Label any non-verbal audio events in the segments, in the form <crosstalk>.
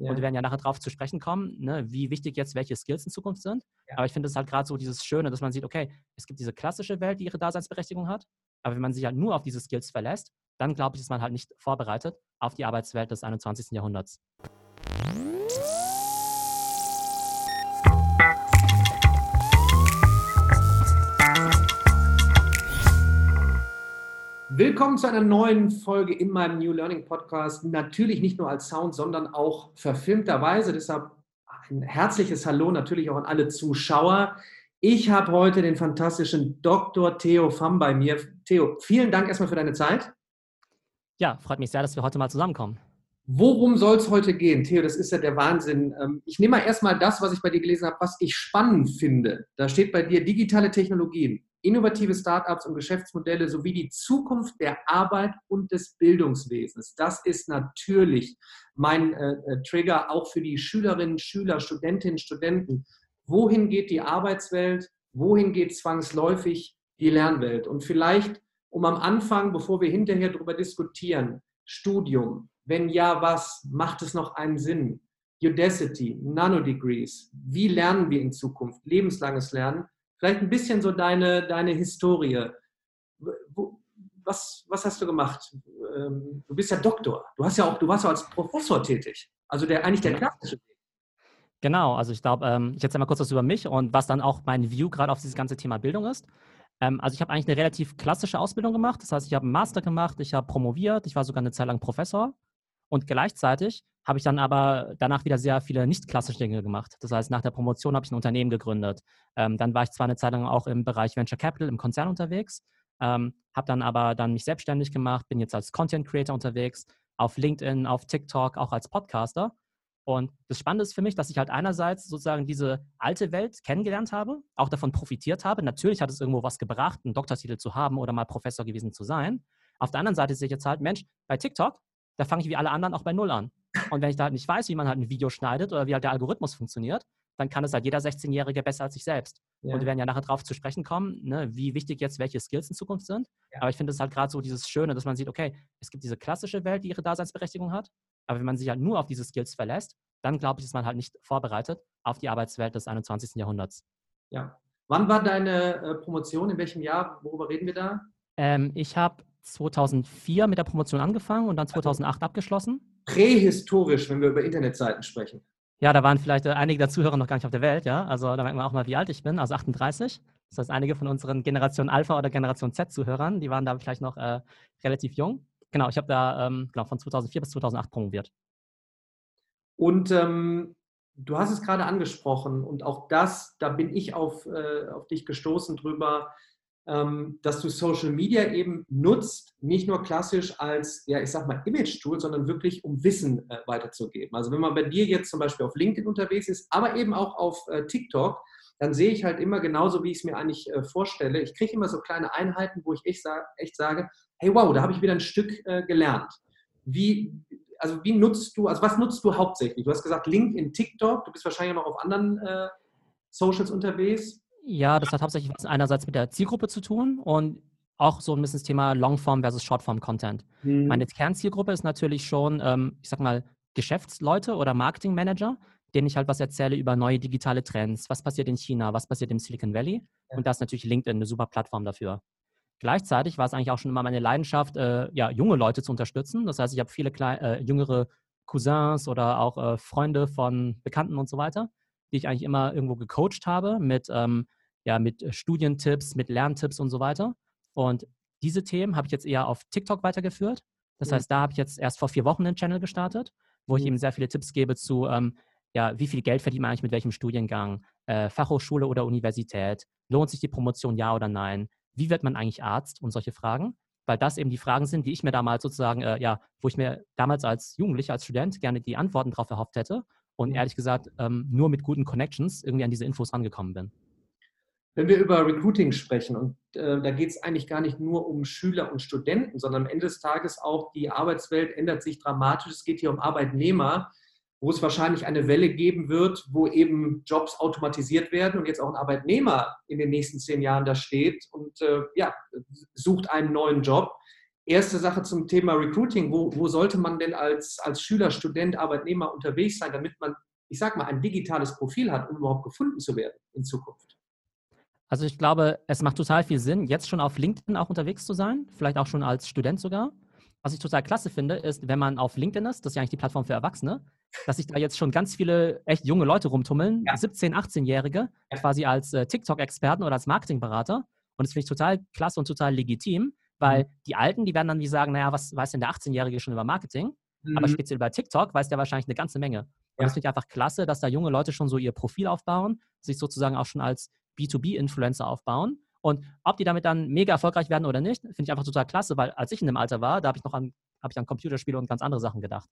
Ja. Und wir werden ja nachher darauf zu sprechen kommen, ne, wie wichtig jetzt welche Skills in Zukunft sind. Ja. Aber ich finde es halt gerade so dieses Schöne, dass man sieht, okay, es gibt diese klassische Welt, die ihre Daseinsberechtigung hat. Aber wenn man sich halt nur auf diese Skills verlässt, dann glaube ich, ist man halt nicht vorbereitet auf die Arbeitswelt des 21. Jahrhunderts. Willkommen zu einer neuen Folge in meinem New Learning Podcast. Natürlich nicht nur als Sound, sondern auch verfilmterweise. Deshalb ein herzliches Hallo natürlich auch an alle Zuschauer. Ich habe heute den fantastischen Dr. Theo Pham bei mir. Theo, vielen Dank erstmal für deine Zeit. Ja, freut mich sehr, dass wir heute mal zusammenkommen. Worum soll es heute gehen? Theo, das ist ja der Wahnsinn. Ähm, ich nehme mal erstmal das, was ich bei dir gelesen habe, was ich spannend finde. Da steht bei dir digitale Technologien innovative Startups und Geschäftsmodelle sowie die Zukunft der Arbeit und des Bildungswesens. Das ist natürlich mein äh, äh, Trigger auch für die Schülerinnen, Schüler, Studentinnen, Studenten. Wohin geht die Arbeitswelt? Wohin geht zwangsläufig die Lernwelt? Und vielleicht, um am Anfang, bevor wir hinterher darüber diskutieren, Studium, wenn ja, was, macht es noch einen Sinn? Udacity, Nanodegrees, wie lernen wir in Zukunft? Lebenslanges Lernen Vielleicht ein bisschen so deine, deine Historie. Was, was hast du gemacht? Ähm, du bist ja Doktor. Du hast ja auch, du warst ja als Professor tätig. Also der eigentlich der klassische Weg. Genau, also ich glaube, ähm, ich erzähle mal kurz was über mich und was dann auch mein View gerade auf dieses ganze Thema Bildung ist. Ähm, also ich habe eigentlich eine relativ klassische Ausbildung gemacht. Das heißt, ich habe einen Master gemacht, ich habe promoviert, ich war sogar eine Zeit lang Professor. Und gleichzeitig habe ich dann aber danach wieder sehr viele nicht klassische Dinge gemacht. Das heißt, nach der Promotion habe ich ein Unternehmen gegründet. Ähm, dann war ich zwar eine Zeit lang auch im Bereich Venture Capital im Konzern unterwegs, ähm, habe dann aber dann mich selbstständig gemacht, bin jetzt als Content Creator unterwegs, auf LinkedIn, auf TikTok, auch als Podcaster. Und das Spannende ist für mich, dass ich halt einerseits sozusagen diese alte Welt kennengelernt habe, auch davon profitiert habe. Natürlich hat es irgendwo was gebracht, einen Doktortitel zu haben oder mal Professor gewesen zu sein. Auf der anderen Seite sehe ich jetzt halt, Mensch, bei TikTok da fange ich wie alle anderen auch bei Null an. Und wenn ich da halt nicht weiß, wie man halt ein Video schneidet oder wie halt der Algorithmus funktioniert, dann kann es halt jeder 16-Jährige besser als ich selbst. Ja. Und wir werden ja nachher darauf zu sprechen kommen, ne, wie wichtig jetzt welche Skills in Zukunft sind. Ja. Aber ich finde es halt gerade so dieses Schöne, dass man sieht, okay, es gibt diese klassische Welt, die ihre Daseinsberechtigung hat. Aber wenn man sich halt nur auf diese Skills verlässt, dann glaube ich, ist man halt nicht vorbereitet auf die Arbeitswelt des 21. Jahrhunderts. Ja. Wann war deine äh, Promotion? In welchem Jahr? Worüber reden wir da? Ähm, ich habe 2004 mit der Promotion angefangen und dann 2008 abgeschlossen. Prähistorisch, wenn wir über Internetseiten sprechen. Ja, da waren vielleicht äh, einige der Zuhörer noch gar nicht auf der Welt, ja. Also da merkt man auch mal, wie alt ich bin, also 38. Das heißt, einige von unseren Generation Alpha oder Generation Z-Zuhörern, die waren da vielleicht noch äh, relativ jung. Genau, ich habe da ähm, genau, von 2004 bis 2008 promoviert. Und ähm, du hast es gerade angesprochen und auch das, da bin ich auf, äh, auf dich gestoßen drüber, dass du Social Media eben nutzt, nicht nur klassisch als, ja, ich sag mal, Image-Tool, sondern wirklich, um Wissen äh, weiterzugeben. Also wenn man bei dir jetzt zum Beispiel auf LinkedIn unterwegs ist, aber eben auch auf äh, TikTok, dann sehe ich halt immer genauso, wie ich es mir eigentlich äh, vorstelle. Ich kriege immer so kleine Einheiten, wo ich echt, sa echt sage, hey wow, da habe ich wieder ein Stück äh, gelernt. Wie, also wie nutzt du, also was nutzt du hauptsächlich? Du hast gesagt LinkedIn, TikTok, du bist wahrscheinlich noch auf anderen äh, Socials unterwegs. Ja, das hat hauptsächlich einerseits mit der Zielgruppe zu tun und auch so ein bisschen das Thema Longform versus Shortform Content. Mhm. Meine Kernzielgruppe ist natürlich schon, ähm, ich sag mal, Geschäftsleute oder Marketingmanager, denen ich halt was erzähle über neue digitale Trends, was passiert in China, was passiert im Silicon Valley. Ja. Und da ist natürlich LinkedIn eine super Plattform dafür. Gleichzeitig war es eigentlich auch schon immer meine Leidenschaft, äh, ja, junge Leute zu unterstützen. Das heißt, ich habe viele äh, jüngere Cousins oder auch äh, Freunde von Bekannten und so weiter, die ich eigentlich immer irgendwo gecoacht habe mit, ähm, ja, mit äh, Studientipps, mit Lerntipps und so weiter. Und diese Themen habe ich jetzt eher auf TikTok weitergeführt. Das mhm. heißt, da habe ich jetzt erst vor vier Wochen einen Channel gestartet, wo mhm. ich eben sehr viele Tipps gebe zu, ähm, ja, wie viel Geld verdient man eigentlich mit welchem Studiengang, äh, Fachhochschule oder Universität, lohnt sich die Promotion ja oder nein, wie wird man eigentlich Arzt und solche Fragen, weil das eben die Fragen sind, die ich mir damals sozusagen, äh, ja, wo ich mir damals als Jugendlicher, als Student gerne die Antworten darauf erhofft hätte und ehrlich gesagt ähm, nur mit guten Connections irgendwie an diese Infos rangekommen bin. Wenn wir über Recruiting sprechen, und äh, da geht es eigentlich gar nicht nur um Schüler und Studenten, sondern am Ende des Tages auch die Arbeitswelt ändert sich dramatisch. Es geht hier um Arbeitnehmer, wo es wahrscheinlich eine Welle geben wird, wo eben Jobs automatisiert werden und jetzt auch ein Arbeitnehmer in den nächsten zehn Jahren da steht und äh, ja, sucht einen neuen Job erste Sache zum Thema Recruiting. Wo, wo sollte man denn als, als Schüler, Student, Arbeitnehmer unterwegs sein, damit man, ich sag mal, ein digitales Profil hat, um überhaupt gefunden zu werden in Zukunft? Also ich glaube, es macht total viel Sinn, jetzt schon auf LinkedIn auch unterwegs zu sein, vielleicht auch schon als Student sogar. Was ich total klasse finde, ist, wenn man auf LinkedIn ist, das ist ja eigentlich die Plattform für Erwachsene, dass sich da jetzt schon ganz viele echt junge Leute rumtummeln, ja. 17-, 18-Jährige, ja. quasi als äh, TikTok-Experten oder als Marketingberater. Und das finde ich total klasse und total legitim, weil mhm. die Alten, die werden dann wie sagen, naja, was weiß denn der 18-Jährige schon über Marketing? Mhm. Aber speziell über TikTok weiß der wahrscheinlich eine ganze Menge. Und ja. das finde ich einfach klasse, dass da junge Leute schon so ihr Profil aufbauen, sich sozusagen auch schon als B2B-Influencer aufbauen. Und ob die damit dann mega erfolgreich werden oder nicht, finde ich einfach total klasse, weil als ich in dem Alter war, da habe ich noch an, habe ich an Computerspiele und ganz andere Sachen gedacht.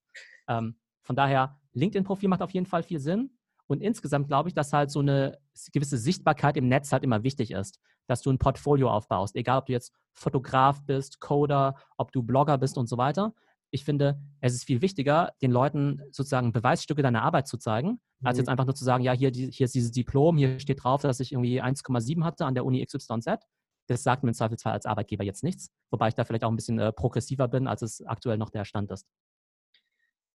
Ähm, von daher, LinkedIn-Profil macht auf jeden Fall viel Sinn. Und insgesamt glaube ich, dass halt so eine gewisse Sichtbarkeit im Netz halt immer wichtig ist, dass du ein Portfolio aufbaust, egal ob du jetzt Fotograf bist, Coder, ob du Blogger bist und so weiter ich finde, es ist viel wichtiger, den Leuten sozusagen Beweisstücke deiner Arbeit zu zeigen, als mhm. jetzt einfach nur zu sagen, ja, hier, hier ist dieses Diplom, hier steht drauf, dass ich irgendwie 1,7 hatte an der Uni XYZ. Das sagt mir im Zweifelsfall als Arbeitgeber jetzt nichts, wobei ich da vielleicht auch ein bisschen äh, progressiver bin, als es aktuell noch der Stand ist.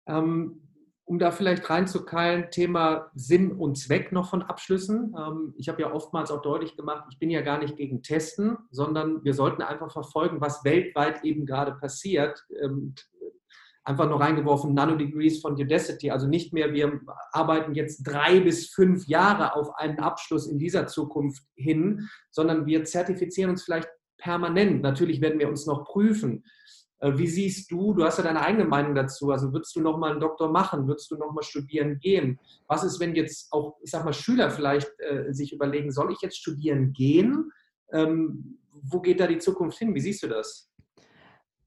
Ähm, um da vielleicht reinzukeilen, Thema Sinn und Zweck noch von Abschlüssen. Ähm, ich habe ja oftmals auch deutlich gemacht, ich bin ja gar nicht gegen Testen, sondern wir sollten einfach verfolgen, was weltweit eben gerade passiert. Ähm, einfach nur reingeworfen, Nanodegrees von Udacity. Also nicht mehr, wir arbeiten jetzt drei bis fünf Jahre auf einen Abschluss in dieser Zukunft hin, sondern wir zertifizieren uns vielleicht permanent. Natürlich werden wir uns noch prüfen. Äh, wie siehst du, du hast ja deine eigene Meinung dazu, also würdest du nochmal einen Doktor machen, würdest du nochmal studieren gehen? Was ist, wenn jetzt auch, ich sag mal, Schüler vielleicht äh, sich überlegen, soll ich jetzt studieren gehen? Ähm, wo geht da die Zukunft hin? Wie siehst du das?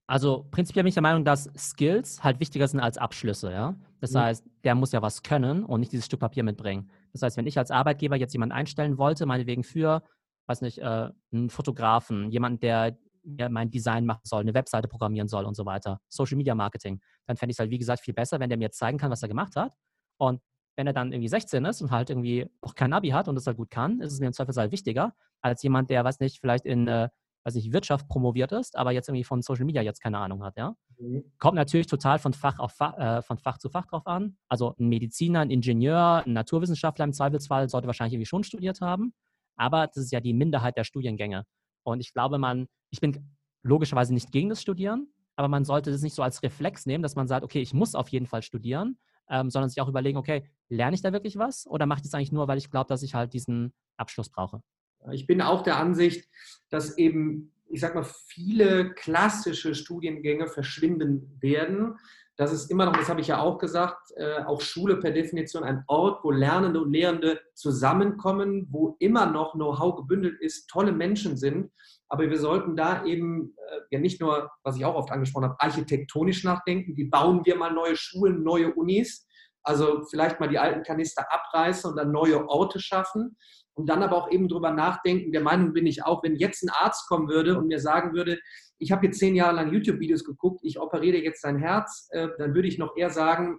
Also prinzipiell bin ich der Meinung, dass Skills halt wichtiger sind als Abschlüsse, ja. Das mhm. heißt, der muss ja was können und nicht dieses Stück Papier mitbringen. Das heißt, wenn ich als Arbeitgeber jetzt jemanden einstellen wollte, meinetwegen für, weiß nicht, äh, einen Fotografen, jemanden, der, der mein Design machen soll, eine Webseite programmieren soll und so weiter, Social Media Marketing, dann fände ich es halt, wie gesagt, viel besser, wenn der mir zeigen kann, was er gemacht hat. Und wenn er dann irgendwie 16 ist und halt irgendwie noch kein Abi hat und das halt gut kann, ist es mir im Zweifelsfall wichtiger, als jemand, der, weiß nicht, vielleicht in äh, weiß nicht, Wirtschaft promoviert ist, aber jetzt irgendwie von Social Media jetzt keine Ahnung hat, ja. Mhm. Kommt natürlich total von Fach, auf Fach, äh, von Fach zu Fach drauf an. Also ein Mediziner, ein Ingenieur, ein Naturwissenschaftler im Zweifelsfall sollte wahrscheinlich irgendwie schon studiert haben, aber das ist ja die Minderheit der Studiengänge. Und ich glaube, man, ich bin logischerweise nicht gegen das Studieren, aber man sollte das nicht so als Reflex nehmen, dass man sagt, okay, ich muss auf jeden Fall studieren, ähm, sondern sich auch überlegen, okay, lerne ich da wirklich was oder mache ich das eigentlich nur, weil ich glaube, dass ich halt diesen Abschluss brauche? Ich bin auch der Ansicht, dass eben, ich sag mal, viele klassische Studiengänge verschwinden werden. Das ist immer noch, das habe ich ja auch gesagt, äh, auch Schule per Definition ein Ort, wo Lernende und Lehrende zusammenkommen, wo immer noch Know-how gebündelt ist, tolle Menschen sind. Aber wir sollten da eben äh, ja nicht nur, was ich auch oft angesprochen habe, architektonisch nachdenken. Wie bauen wir mal neue Schulen, neue Unis? Also vielleicht mal die alten Kanister abreißen und dann neue Orte schaffen, und dann aber auch eben drüber nachdenken. Der Meinung bin ich auch, wenn jetzt ein Arzt kommen würde und mir sagen würde, ich habe jetzt zehn Jahre lang YouTube-Videos geguckt, ich operiere jetzt dein Herz, äh, dann würde ich noch eher sagen,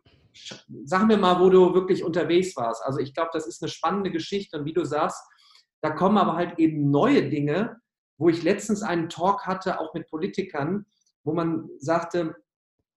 sag mir mal, wo du wirklich unterwegs warst. Also ich glaube, das ist eine spannende Geschichte und wie du sagst, da kommen aber halt eben neue Dinge, wo ich letztens einen Talk hatte, auch mit Politikern, wo man sagte,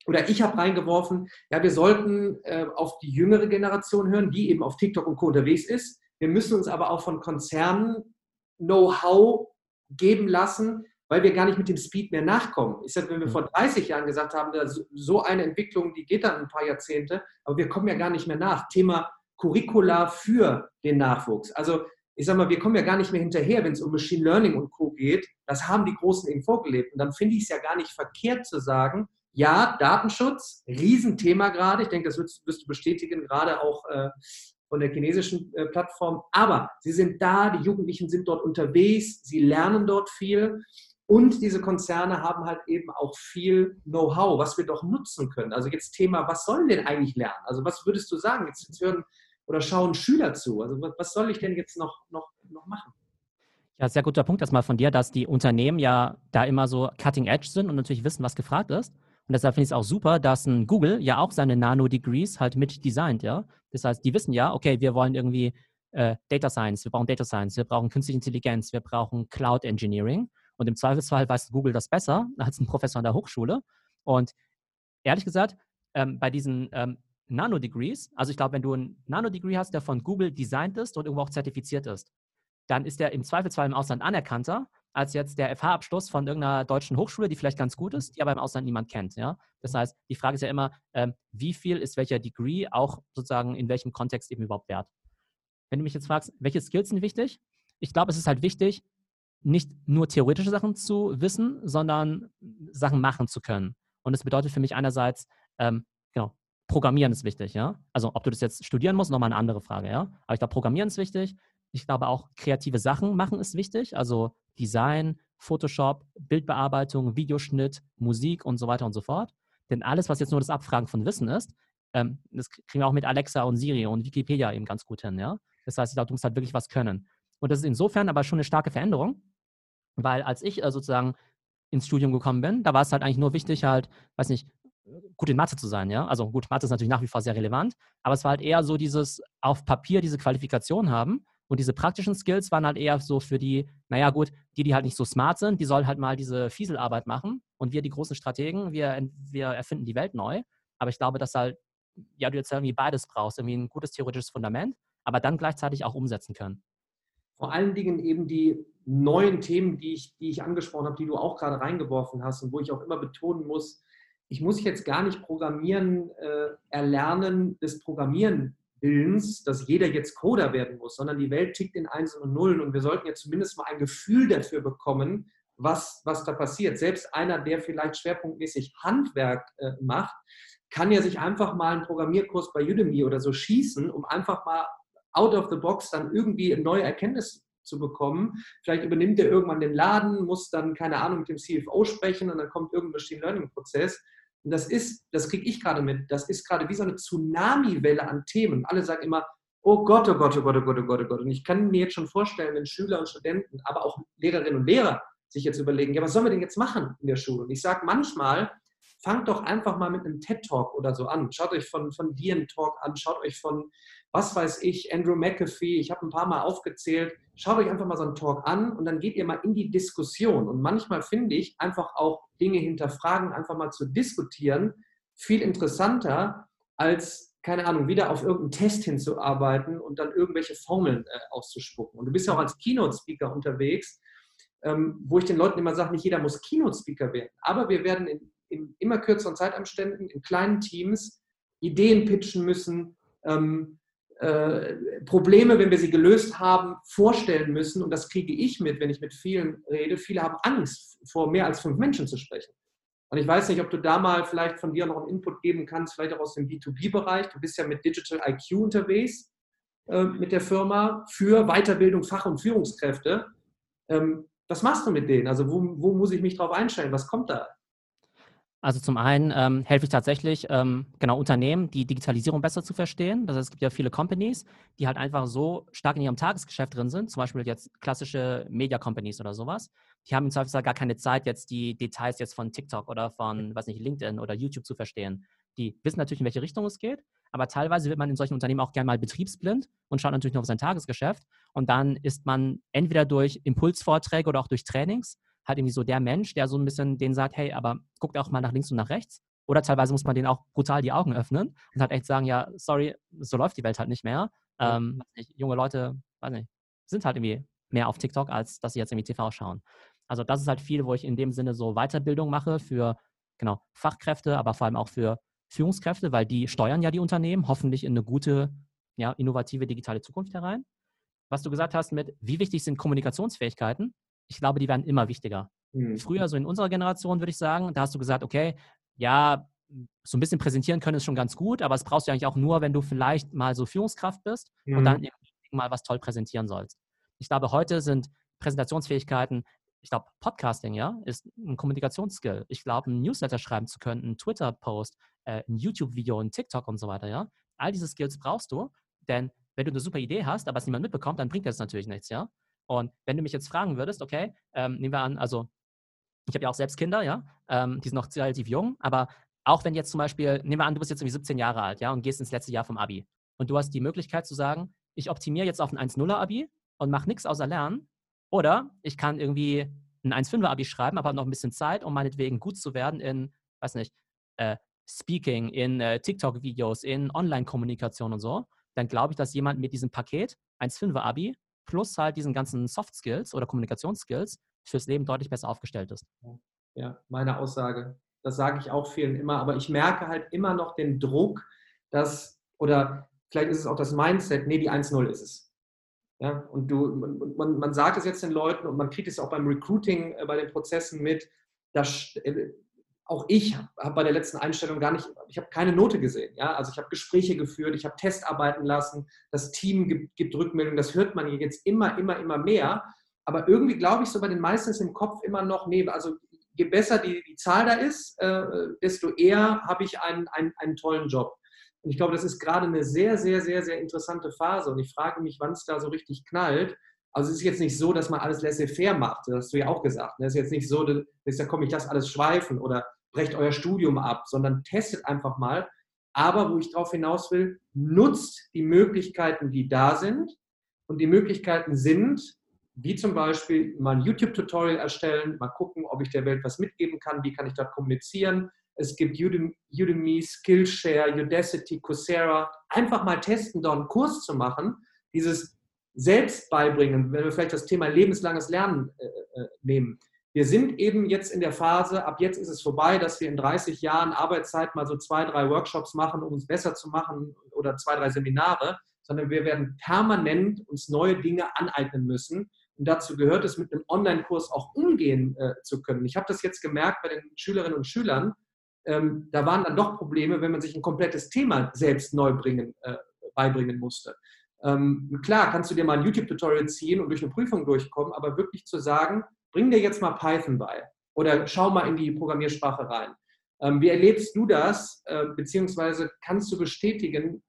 oder ich habe reingeworfen, ja, wir sollten äh, auf die jüngere Generation hören, die eben auf TikTok und Co. unterwegs ist. Wir müssen uns aber auch von Konzernen Know-how geben lassen, weil wir gar nicht mit dem Speed mehr nachkommen. Ich sage, wenn wir mhm. vor 30 Jahren gesagt haben, so eine Entwicklung, die geht dann ein paar Jahrzehnte, aber wir kommen ja gar nicht mehr nach. Thema Curricula für den Nachwuchs. Also ich sage mal, wir kommen ja gar nicht mehr hinterher, wenn es um Machine Learning und Co. geht. Das haben die Großen eben vorgelebt. Und dann finde ich es ja gar nicht verkehrt zu sagen, ja, Datenschutz, Riesenthema gerade. Ich denke, das wirst, wirst du bestätigen, gerade auch äh, von der chinesischen äh, Plattform. Aber sie sind da, die Jugendlichen sind dort unterwegs, sie lernen dort viel. Und diese Konzerne haben halt eben auch viel Know-how, was wir doch nutzen können. Also jetzt Thema, was sollen denn eigentlich lernen? Also was würdest du sagen? Jetzt, jetzt hören oder schauen Schüler zu. Also was soll ich denn jetzt noch, noch, noch machen? Ja, sehr guter Punkt erstmal von dir, dass die Unternehmen ja da immer so cutting edge sind und natürlich wissen, was gefragt ist. Und deshalb finde ich es auch super, dass ein Google ja auch seine Nano-Degrees halt mit designt, ja. Das heißt, die wissen ja, okay, wir wollen irgendwie äh, Data Science, wir brauchen Data Science, wir brauchen Künstliche Intelligenz, wir brauchen Cloud Engineering. Und im Zweifelsfall weiß Google das besser <laughs> als ein Professor an der Hochschule. Und ehrlich gesagt, ähm, bei diesen ähm, Nano-Degrees, also ich glaube, wenn du ein Nano-Degree hast, der von Google designt ist und irgendwo auch zertifiziert ist, dann ist der im Zweifelsfall im Ausland anerkannter als jetzt der FH-Abschluss von irgendeiner deutschen Hochschule, die vielleicht ganz gut ist, die aber im Ausland niemand kennt. Ja? Das heißt, die Frage ist ja immer, ähm, wie viel ist welcher Degree auch sozusagen in welchem Kontext eben überhaupt wert? Wenn du mich jetzt fragst, welche Skills sind wichtig? Ich glaube, es ist halt wichtig, nicht nur theoretische Sachen zu wissen, sondern Sachen machen zu können. Und das bedeutet für mich einerseits, ähm, genau, Programmieren ist wichtig, ja. Also ob du das jetzt studieren musst, nochmal eine andere Frage, ja. Aber ich glaube, Programmieren ist wichtig. Ich glaube auch, kreative Sachen machen ist wichtig. Also Design, Photoshop, Bildbearbeitung, Videoschnitt, Musik und so weiter und so fort. Denn alles, was jetzt nur das Abfragen von Wissen ist, ähm, das kriegen wir auch mit Alexa und Siri und Wikipedia eben ganz gut hin, ja. Das heißt, ich glaube, du musst halt wirklich was können. Und das ist insofern aber schon eine starke Veränderung, weil als ich äh, sozusagen ins Studium gekommen bin, da war es halt eigentlich nur wichtig, halt, weiß nicht, gut in Mathe zu sein, ja. Also gut, Mathe ist natürlich nach wie vor sehr relevant, aber es war halt eher so dieses auf Papier diese Qualifikation haben und diese praktischen Skills waren halt eher so für die, naja gut, die, die halt nicht so smart sind, die sollen halt mal diese Fieselarbeit machen und wir, die großen Strategen, wir, wir erfinden die Welt neu. Aber ich glaube, dass halt, ja, du jetzt irgendwie beides brauchst, irgendwie ein gutes theoretisches Fundament, aber dann gleichzeitig auch umsetzen können. Vor allen Dingen eben die neuen Themen, die ich, die ich angesprochen habe, die du auch gerade reingeworfen hast und wo ich auch immer betonen muss, ich muss jetzt gar nicht Programmieren äh, erlernen des Programmieren Willens, dass jeder jetzt Coder werden muss, sondern die Welt tickt in Einsen und Nullen und wir sollten ja zumindest mal ein Gefühl dafür bekommen, was, was da passiert. Selbst einer, der vielleicht schwerpunktmäßig Handwerk äh, macht, kann ja sich einfach mal einen Programmierkurs bei Udemy oder so schießen, um einfach mal out of the box dann irgendwie eine neue Erkenntnis zu bekommen. Vielleicht übernimmt er irgendwann den Laden, muss dann, keine Ahnung, mit dem CFO sprechen und dann kommt irgendein Machine Learning Prozess. Und das ist, das kriege ich gerade mit, das ist gerade wie so eine Tsunami-Welle an Themen. Alle sagen immer, oh Gott, oh Gott, oh Gott, oh Gott, oh Gott, oh Gott. Und ich kann mir jetzt schon vorstellen, wenn Schüler und Studenten, aber auch Lehrerinnen und Lehrer sich jetzt überlegen, ja, was sollen wir denn jetzt machen in der Schule? Und ich sage manchmal, fangt doch einfach mal mit einem TED-Talk oder so an. Schaut euch von, von dir einen Talk an, schaut euch von, was weiß ich, Andrew McAfee, ich habe ein paar Mal aufgezählt, schaut euch einfach mal so einen Talk an und dann geht ihr mal in die Diskussion. Und manchmal finde ich, einfach auch Dinge hinterfragen, einfach mal zu diskutieren, viel interessanter als, keine Ahnung, wieder auf irgendeinen Test hinzuarbeiten und dann irgendwelche Formeln äh, auszuspucken. Und du bist ja auch als Keynote-Speaker unterwegs, ähm, wo ich den Leuten immer sage, nicht jeder muss Keynote-Speaker werden, aber wir werden in in immer kürzeren Zeitabständen, in kleinen Teams Ideen pitchen müssen, ähm, äh, Probleme, wenn wir sie gelöst haben, vorstellen müssen. Und das kriege ich mit, wenn ich mit vielen rede. Viele haben Angst, vor mehr als fünf Menschen zu sprechen. Und ich weiß nicht, ob du da mal vielleicht von dir noch einen Input geben kannst, vielleicht auch aus dem B2B-Bereich. Du bist ja mit Digital IQ unterwegs äh, mit der Firma für Weiterbildung, Fach- und Führungskräfte. Ähm, was machst du mit denen? Also wo, wo muss ich mich drauf einstellen? Was kommt da? Also zum einen ähm, helfe ich tatsächlich ähm, genau Unternehmen, die Digitalisierung besser zu verstehen. Das heißt, es gibt ja viele Companies, die halt einfach so stark in ihrem Tagesgeschäft drin sind, zum Beispiel jetzt klassische Media Companies oder sowas. Die haben im Zweifelsfall gar keine Zeit, jetzt die Details jetzt von TikTok oder von, weiß nicht, LinkedIn oder YouTube zu verstehen. Die wissen natürlich, in welche Richtung es geht, aber teilweise wird man in solchen Unternehmen auch gerne mal betriebsblind und schaut natürlich noch auf sein Tagesgeschäft. Und dann ist man entweder durch Impulsvorträge oder auch durch Trainings halt irgendwie so der Mensch, der so ein bisschen den sagt, hey, aber guckt auch mal nach links und nach rechts. Oder teilweise muss man denen auch brutal die Augen öffnen und halt echt sagen, ja, sorry, so läuft die Welt halt nicht mehr. Ähm, nicht, junge Leute, weiß nicht, sind halt irgendwie mehr auf TikTok, als dass sie jetzt irgendwie TV schauen. Also das ist halt viel, wo ich in dem Sinne so Weiterbildung mache für genau Fachkräfte, aber vor allem auch für Führungskräfte, weil die steuern ja die Unternehmen hoffentlich in eine gute, ja, innovative digitale Zukunft herein. Was du gesagt hast mit, wie wichtig sind Kommunikationsfähigkeiten, ich glaube, die werden immer wichtiger. Mhm. Früher, so in unserer Generation, würde ich sagen, da hast du gesagt, okay, ja, so ein bisschen präsentieren können ist schon ganz gut, aber es brauchst du eigentlich auch nur, wenn du vielleicht mal so Führungskraft bist mhm. und dann mal was toll präsentieren sollst. Ich glaube, heute sind Präsentationsfähigkeiten, ich glaube, Podcasting, ja, ist ein Kommunikationsskill. Ich glaube, ein Newsletter schreiben zu können, ein Twitter-Post, äh, ein YouTube-Video, ein TikTok und so weiter, ja. All diese Skills brauchst du, denn wenn du eine super Idee hast, aber es niemand mitbekommt, dann bringt das natürlich nichts, ja. Und wenn du mich jetzt fragen würdest, okay, ähm, nehmen wir an, also ich habe ja auch selbst Kinder, ja, ähm, die sind noch relativ jung, aber auch wenn jetzt zum Beispiel, nehmen wir an, du bist jetzt irgendwie 17 Jahre alt, ja, und gehst ins letzte Jahr vom Abi und du hast die Möglichkeit zu sagen, ich optimiere jetzt auf ein 1-0er Abi und mache nichts außer lernen oder ich kann irgendwie ein 1,5er-Abi schreiben, aber noch ein bisschen Zeit, um meinetwegen gut zu werden in, weiß nicht, äh, Speaking, in äh, TikTok-Videos, in Online-Kommunikation und so, dann glaube ich, dass jemand mit diesem Paket, 1,5er-Abi, plus halt diesen ganzen Soft-Skills oder Kommunikationsskills fürs Leben deutlich besser aufgestellt ist. Ja, meine Aussage. Das sage ich auch vielen immer, aber ich merke halt immer noch den Druck, dass, oder vielleicht ist es auch das Mindset, nee, die 1-0 ist es. Ja, und du, man, man sagt es jetzt den Leuten und man kriegt es auch beim Recruiting äh, bei den Prozessen mit, dass äh, auch ich habe bei der letzten Einstellung gar nicht, ich habe keine Note gesehen. Ja? Also ich habe Gespräche geführt, ich habe Testarbeiten lassen, das Team gibt, gibt Rückmeldungen, das hört man jetzt immer, immer, immer mehr. Aber irgendwie glaube ich so bei den meisten ist im Kopf immer noch, nee, also je besser die, die Zahl da ist, äh, desto eher habe ich einen, einen, einen tollen Job. Und ich glaube, das ist gerade eine sehr, sehr, sehr, sehr interessante Phase. Und ich frage mich, wann es da so richtig knallt. Also es ist jetzt nicht so, dass man alles laissez-faire macht. Das hast du ja auch gesagt. Ne? Es ist jetzt nicht so, dass ja komm, ich lasse alles schweifen oder brecht euer Studium ab, sondern testet einfach mal. Aber wo ich darauf hinaus will, nutzt die Möglichkeiten, die da sind. Und die Möglichkeiten sind, wie zum Beispiel mal ein YouTube-Tutorial erstellen, mal gucken, ob ich der Welt was mitgeben kann, wie kann ich dort kommunizieren, es gibt Udemy, Skillshare, Udacity, Coursera. Einfach mal testen, dort einen Kurs zu machen. Dieses Selbstbeibringen, wenn wir vielleicht das Thema lebenslanges Lernen äh, äh, nehmen. Wir sind eben jetzt in der Phase, ab jetzt ist es vorbei, dass wir in 30 Jahren Arbeitszeit mal so zwei, drei Workshops machen, um uns besser zu machen oder zwei, drei Seminare, sondern wir werden permanent uns neue Dinge aneignen müssen. Und dazu gehört es, mit einem Online-Kurs auch umgehen äh, zu können. Ich habe das jetzt gemerkt bei den Schülerinnen und Schülern, ähm, da waren dann doch Probleme, wenn man sich ein komplettes Thema selbst neu bringen, äh, beibringen musste. Ähm, klar, kannst du dir mal ein YouTube-Tutorial ziehen und durch eine Prüfung durchkommen, aber wirklich zu sagen, bring dir jetzt mal Python bei oder schau mal in die Programmiersprache rein. Ähm, wie erlebst du das, äh, beziehungsweise kannst du bestätigen,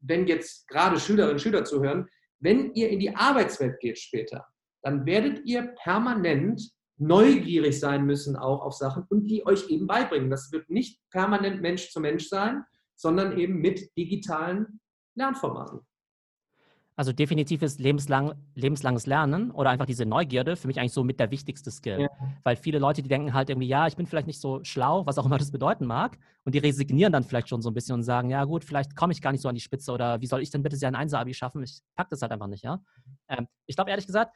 wenn jetzt gerade Schülerinnen und Schüler zuhören, wenn ihr in die Arbeitswelt geht später, dann werdet ihr permanent neugierig sein müssen auch auf Sachen und die euch eben beibringen. Das wird nicht permanent Mensch zu Mensch sein, sondern eben mit digitalen Lernformaten. Also definitiv ist lebenslang, lebenslanges Lernen oder einfach diese Neugierde für mich eigentlich so mit der wichtigste Skill. Ja. Weil viele Leute, die denken halt irgendwie, ja, ich bin vielleicht nicht so schlau, was auch immer das bedeuten mag, und die resignieren dann vielleicht schon so ein bisschen und sagen, ja gut, vielleicht komme ich gar nicht so an die Spitze oder wie soll ich denn bitte sehr ein Einser-Abi schaffen? Ich packe das halt einfach nicht, ja. Ähm, ich glaube ehrlich gesagt,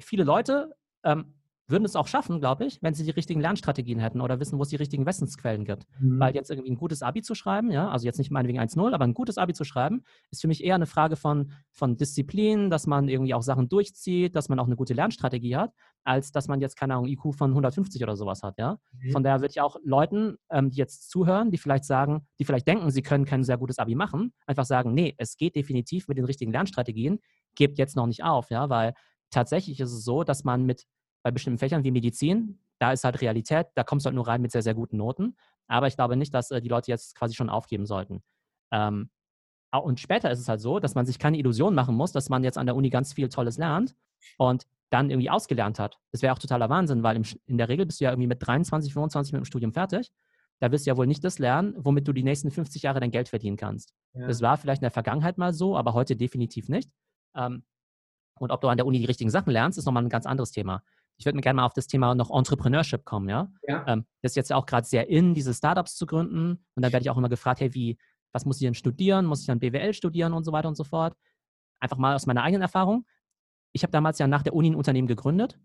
viele Leute ähm, würden es auch schaffen, glaube ich, wenn sie die richtigen Lernstrategien hätten oder wissen, wo es die richtigen Wissensquellen gibt. Mhm. Weil jetzt irgendwie ein gutes Abi zu schreiben, ja, also jetzt nicht meinetwegen 1-0, aber ein gutes Abi zu schreiben, ist für mich eher eine Frage von, von Disziplin, dass man irgendwie auch Sachen durchzieht, dass man auch eine gute Lernstrategie hat, als dass man jetzt, keine Ahnung, IQ von 150 oder sowas hat, ja. Mhm. Von daher würde ich auch Leuten, ähm, die jetzt zuhören, die vielleicht sagen, die vielleicht denken, sie können kein sehr gutes Abi machen, einfach sagen, nee, es geht definitiv mit den richtigen Lernstrategien, gebt jetzt noch nicht auf, ja, weil tatsächlich ist es so, dass man mit bei bestimmten Fächern wie Medizin, da ist halt Realität, da kommst du halt nur rein mit sehr, sehr guten Noten. Aber ich glaube nicht, dass äh, die Leute jetzt quasi schon aufgeben sollten. Ähm, und später ist es halt so, dass man sich keine Illusion machen muss, dass man jetzt an der Uni ganz viel Tolles lernt und dann irgendwie ausgelernt hat. Das wäre auch totaler Wahnsinn, weil im, in der Regel bist du ja irgendwie mit 23, 25 mit dem Studium fertig. Da wirst du ja wohl nicht das lernen, womit du die nächsten 50 Jahre dein Geld verdienen kannst. Ja. Das war vielleicht in der Vergangenheit mal so, aber heute definitiv nicht. Ähm, und ob du an der Uni die richtigen Sachen lernst, ist nochmal ein ganz anderes Thema ich würde mir gerne mal auf das Thema noch Entrepreneurship kommen, ja. ja. Ähm, das ist jetzt auch gerade sehr in, diese Startups zu gründen. Und dann werde ich auch immer gefragt, hey, wie, was muss ich denn studieren? Muss ich dann BWL studieren und so weiter und so fort? Einfach mal aus meiner eigenen Erfahrung. Ich habe damals ja nach der Uni ein Unternehmen gegründet.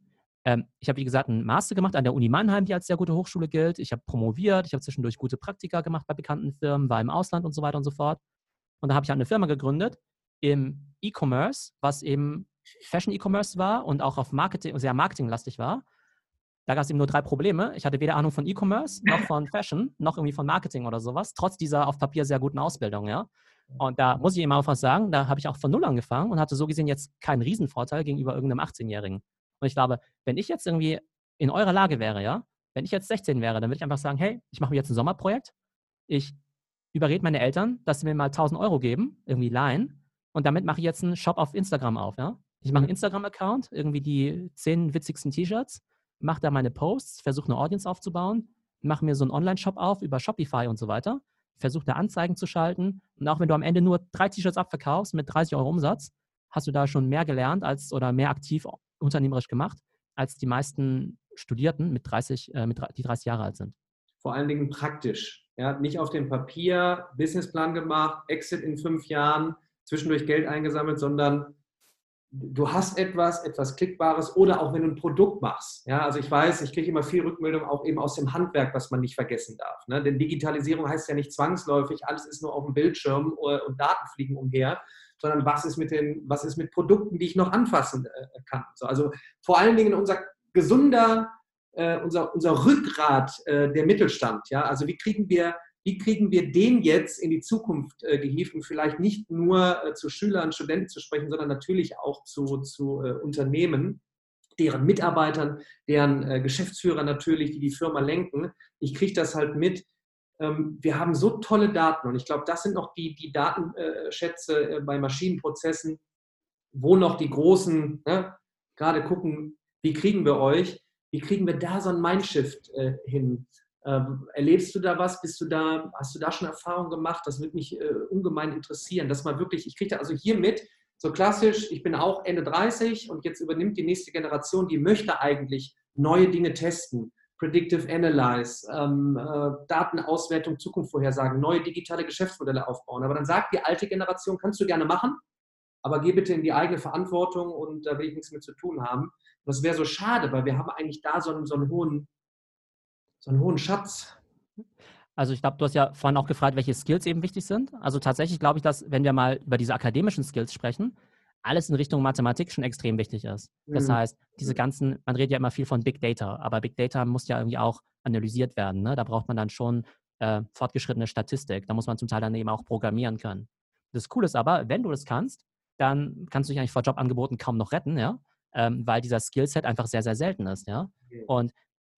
Ähm, ich habe, wie gesagt, einen Master gemacht an der Uni Mannheim, die als sehr gute Hochschule gilt. Ich habe promoviert, ich habe zwischendurch gute Praktika gemacht bei bekannten Firmen, war im Ausland und so weiter und so fort. Und da habe ich halt eine Firma gegründet im E-Commerce, was eben Fashion-E-Commerce war und auch auf Marketing, sehr marketinglastig war. Da gab es eben nur drei Probleme. Ich hatte weder Ahnung von E-Commerce, noch von Fashion, noch irgendwie von Marketing oder sowas, trotz dieser auf Papier sehr guten Ausbildung, ja. Und da muss ich immer auch was sagen, da habe ich auch von Null angefangen und hatte so gesehen jetzt keinen Riesenvorteil gegenüber irgendeinem 18-Jährigen. Und ich glaube, wenn ich jetzt irgendwie in eurer Lage wäre, ja, wenn ich jetzt 16 wäre, dann würde ich einfach sagen, hey, ich mache mir jetzt ein Sommerprojekt. Ich überrede meine Eltern, dass sie mir mal 1000 Euro geben, irgendwie leihen. Und damit mache ich jetzt einen Shop auf Instagram auf, ja. Ich mache einen. Instagram-Account, irgendwie die zehn witzigsten T-Shirts, mache da meine Posts, versuche eine Audience aufzubauen, mache mir so einen Online-Shop auf über Shopify und so weiter, versuche da Anzeigen zu schalten. Und auch wenn du am Ende nur drei T-Shirts abverkaufst mit 30 Euro Umsatz, hast du da schon mehr gelernt als oder mehr aktiv unternehmerisch gemacht, als die meisten Studierten mit 30, äh, mit, die 30 Jahre alt sind. Vor allen Dingen praktisch. Ja, nicht auf dem Papier, Businessplan gemacht, Exit in fünf Jahren, zwischendurch Geld eingesammelt, sondern du hast etwas, etwas Klickbares oder auch wenn du ein Produkt machst. Ja, also ich weiß, ich kriege immer viel Rückmeldung auch eben aus dem Handwerk, was man nicht vergessen darf. Ne? Denn Digitalisierung heißt ja nicht zwangsläufig, alles ist nur auf dem Bildschirm und Daten fliegen umher, sondern was ist mit den, was ist mit Produkten, die ich noch anfassen äh, kann. So, also vor allen Dingen unser gesunder, äh, unser, unser Rückgrat äh, der Mittelstand. Ja, also wie kriegen wir wie kriegen wir den jetzt in die Zukunft äh, gehievt und vielleicht nicht nur äh, zu Schülern, Studenten zu sprechen, sondern natürlich auch zu, zu äh, Unternehmen, deren Mitarbeitern, deren äh, Geschäftsführer natürlich, die die Firma lenken. Ich kriege das halt mit. Ähm, wir haben so tolle Daten und ich glaube, das sind noch die, die Datenschätze äh, bei Maschinenprozessen, wo noch die Großen ne, gerade gucken, wie kriegen wir euch, wie kriegen wir da so ein Mindshift äh, hin? Ähm, erlebst du da was? Bist du da, hast du da schon Erfahrungen gemacht? Das würde mich äh, ungemein interessieren, dass man wirklich, ich kriege da also hier mit, so klassisch, ich bin auch Ende 30 und jetzt übernimmt die nächste Generation, die möchte eigentlich neue Dinge testen. Predictive Analyze, ähm, äh, Datenauswertung, Zukunft vorhersagen, neue digitale Geschäftsmodelle aufbauen. Aber dann sagt die alte Generation, kannst du gerne machen, aber geh bitte in die eigene Verantwortung und da will ich nichts mit zu tun haben. Und das wäre so schade, weil wir haben eigentlich da so einen, so einen hohen so einen hohen Schatz. Also ich glaube, du hast ja vorhin auch gefragt, welche Skills eben wichtig sind. Also tatsächlich glaube ich, dass wenn wir mal über diese akademischen Skills sprechen, alles in Richtung Mathematik schon extrem wichtig ist. Das mhm. heißt, diese ganzen, man redet ja immer viel von Big Data, aber Big Data muss ja irgendwie auch analysiert werden. Ne? Da braucht man dann schon äh, fortgeschrittene Statistik. Da muss man zum Teil dann eben auch programmieren können. Das Coole ist aber, wenn du das kannst, dann kannst du dich eigentlich vor Jobangeboten kaum noch retten, ja, ähm, weil dieser Skillset einfach sehr, sehr selten ist, ja. Okay. Und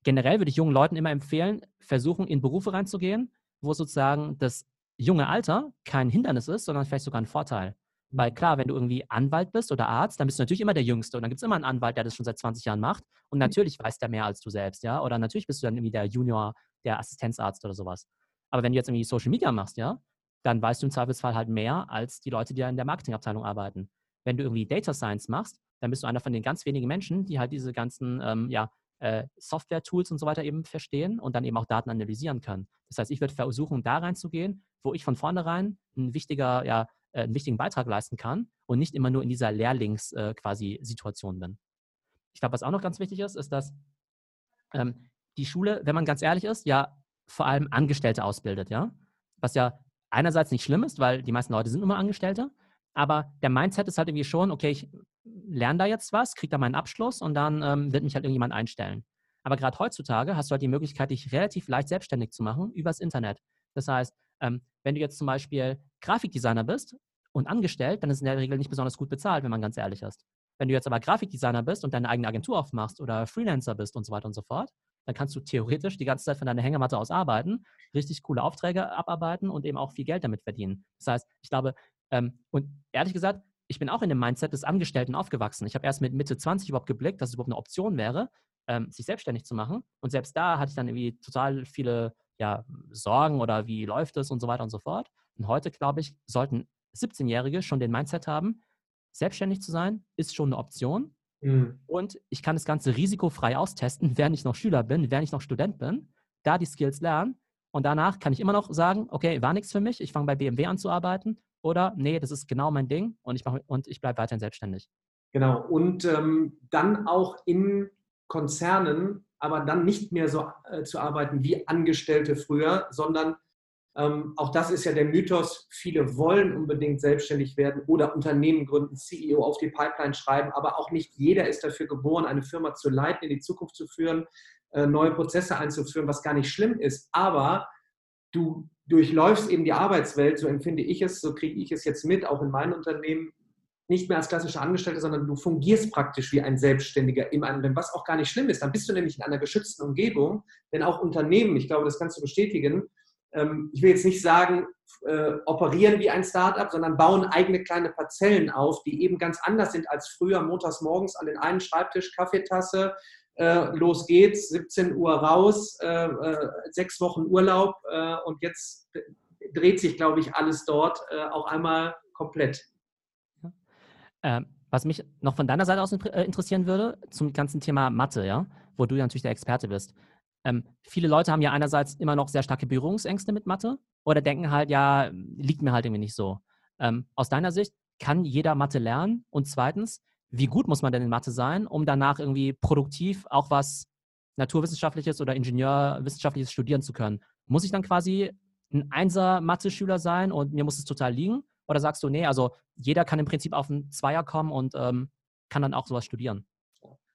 generell würde ich jungen Leuten immer empfehlen, versuchen, in Berufe reinzugehen, wo sozusagen das junge Alter kein Hindernis ist, sondern vielleicht sogar ein Vorteil. Weil klar, wenn du irgendwie Anwalt bist oder Arzt, dann bist du natürlich immer der Jüngste und dann gibt es immer einen Anwalt, der das schon seit 20 Jahren macht und mhm. natürlich weiß der mehr als du selbst, ja. Oder natürlich bist du dann irgendwie der Junior, der Assistenzarzt oder sowas. Aber wenn du jetzt irgendwie Social Media machst, ja, dann weißt du im Zweifelsfall halt mehr als die Leute, die ja in der Marketingabteilung arbeiten. Wenn du irgendwie Data Science machst, dann bist du einer von den ganz wenigen Menschen, die halt diese ganzen ähm, ja, äh, Software-Tools und so weiter eben verstehen und dann eben auch Daten analysieren können. Das heißt, ich würde versuchen, da reinzugehen, wo ich von vornherein ein wichtiger, ja, äh, einen wichtigen Beitrag leisten kann und nicht immer nur in dieser Lehrlings äh, bin. Ich glaube, was auch noch ganz wichtig ist, ist, dass ähm, die Schule, wenn man ganz ehrlich ist, ja vor allem Angestellte ausbildet, ja. Was ja einerseits nicht schlimm ist, weil die meisten Leute sind immer Angestellte, aber der Mindset ist halt irgendwie schon, okay, ich lerne da jetzt was, kriege da meinen Abschluss und dann ähm, wird mich halt irgendjemand einstellen. Aber gerade heutzutage hast du halt die Möglichkeit, dich relativ leicht selbstständig zu machen übers Internet. Das heißt, ähm, wenn du jetzt zum Beispiel Grafikdesigner bist und angestellt, dann ist in der Regel nicht besonders gut bezahlt, wenn man ganz ehrlich ist. Wenn du jetzt aber Grafikdesigner bist und deine eigene Agentur aufmachst oder Freelancer bist und so weiter und so fort, dann kannst du theoretisch die ganze Zeit von deiner Hängematte aus arbeiten, richtig coole Aufträge abarbeiten und eben auch viel Geld damit verdienen. Das heißt, ich glaube, ähm, und ehrlich gesagt, ich bin auch in dem Mindset des Angestellten aufgewachsen. Ich habe erst mit Mitte 20 überhaupt geblickt, dass es überhaupt eine Option wäre, ähm, sich selbstständig zu machen. Und selbst da hatte ich dann irgendwie total viele ja, Sorgen oder wie läuft es und so weiter und so fort. Und heute, glaube ich, sollten 17-Jährige schon den Mindset haben, selbstständig zu sein, ist schon eine Option. Mhm. Und ich kann das Ganze risikofrei austesten, <laughs> während ich noch Schüler bin, während ich noch Student bin, da die Skills lernen. Und danach kann ich immer noch sagen, okay, war nichts für mich, ich fange bei BMW an zu arbeiten oder nee, das ist genau mein Ding und ich, ich bleibe weiterhin selbstständig. Genau, und ähm, dann auch in Konzernen, aber dann nicht mehr so äh, zu arbeiten wie Angestellte früher, sondern ähm, auch das ist ja der Mythos, viele wollen unbedingt selbstständig werden oder Unternehmen gründen, CEO auf die Pipeline schreiben, aber auch nicht jeder ist dafür geboren, eine Firma zu leiten, in die Zukunft zu führen, äh, neue Prozesse einzuführen, was gar nicht schlimm ist. Aber du durchläufst eben die Arbeitswelt, so empfinde ich es, so kriege ich es jetzt mit, auch in meinem Unternehmen, nicht mehr als klassischer Angestellter, sondern du fungierst praktisch wie ein Selbstständiger im Unternehmen, was auch gar nicht schlimm ist. Dann bist du nämlich in einer geschützten Umgebung, denn auch Unternehmen, ich glaube, das kannst du bestätigen, ähm, ich will jetzt nicht sagen, äh, operieren wie ein Startup, sondern bauen eigene kleine Parzellen auf, die eben ganz anders sind als früher, montags morgens an den einen Schreibtisch, Kaffeetasse, äh, los geht's, 17 Uhr raus, äh, äh, sechs Wochen Urlaub äh, und jetzt dreht sich, glaube ich, alles dort äh, auch einmal komplett. Ähm, Was mich noch von deiner Seite aus äh, interessieren würde, zum ganzen Thema Mathe, ja, wo du ja natürlich der Experte bist. Ähm, viele Leute haben ja einerseits immer noch sehr starke Berührungsängste mit Mathe oder denken halt, ja, liegt mir halt irgendwie nicht so. Ähm, aus deiner Sicht, kann jeder Mathe lernen? Und zweitens, wie gut muss man denn in Mathe sein, um danach irgendwie produktiv auch was Naturwissenschaftliches oder Ingenieurwissenschaftliches studieren zu können? Muss ich dann quasi ein Einser-Mathe-Schüler sein und mir muss es total liegen? Oder sagst du, nee, also jeder kann im Prinzip auf einen Zweier kommen und ähm, kann dann auch sowas studieren?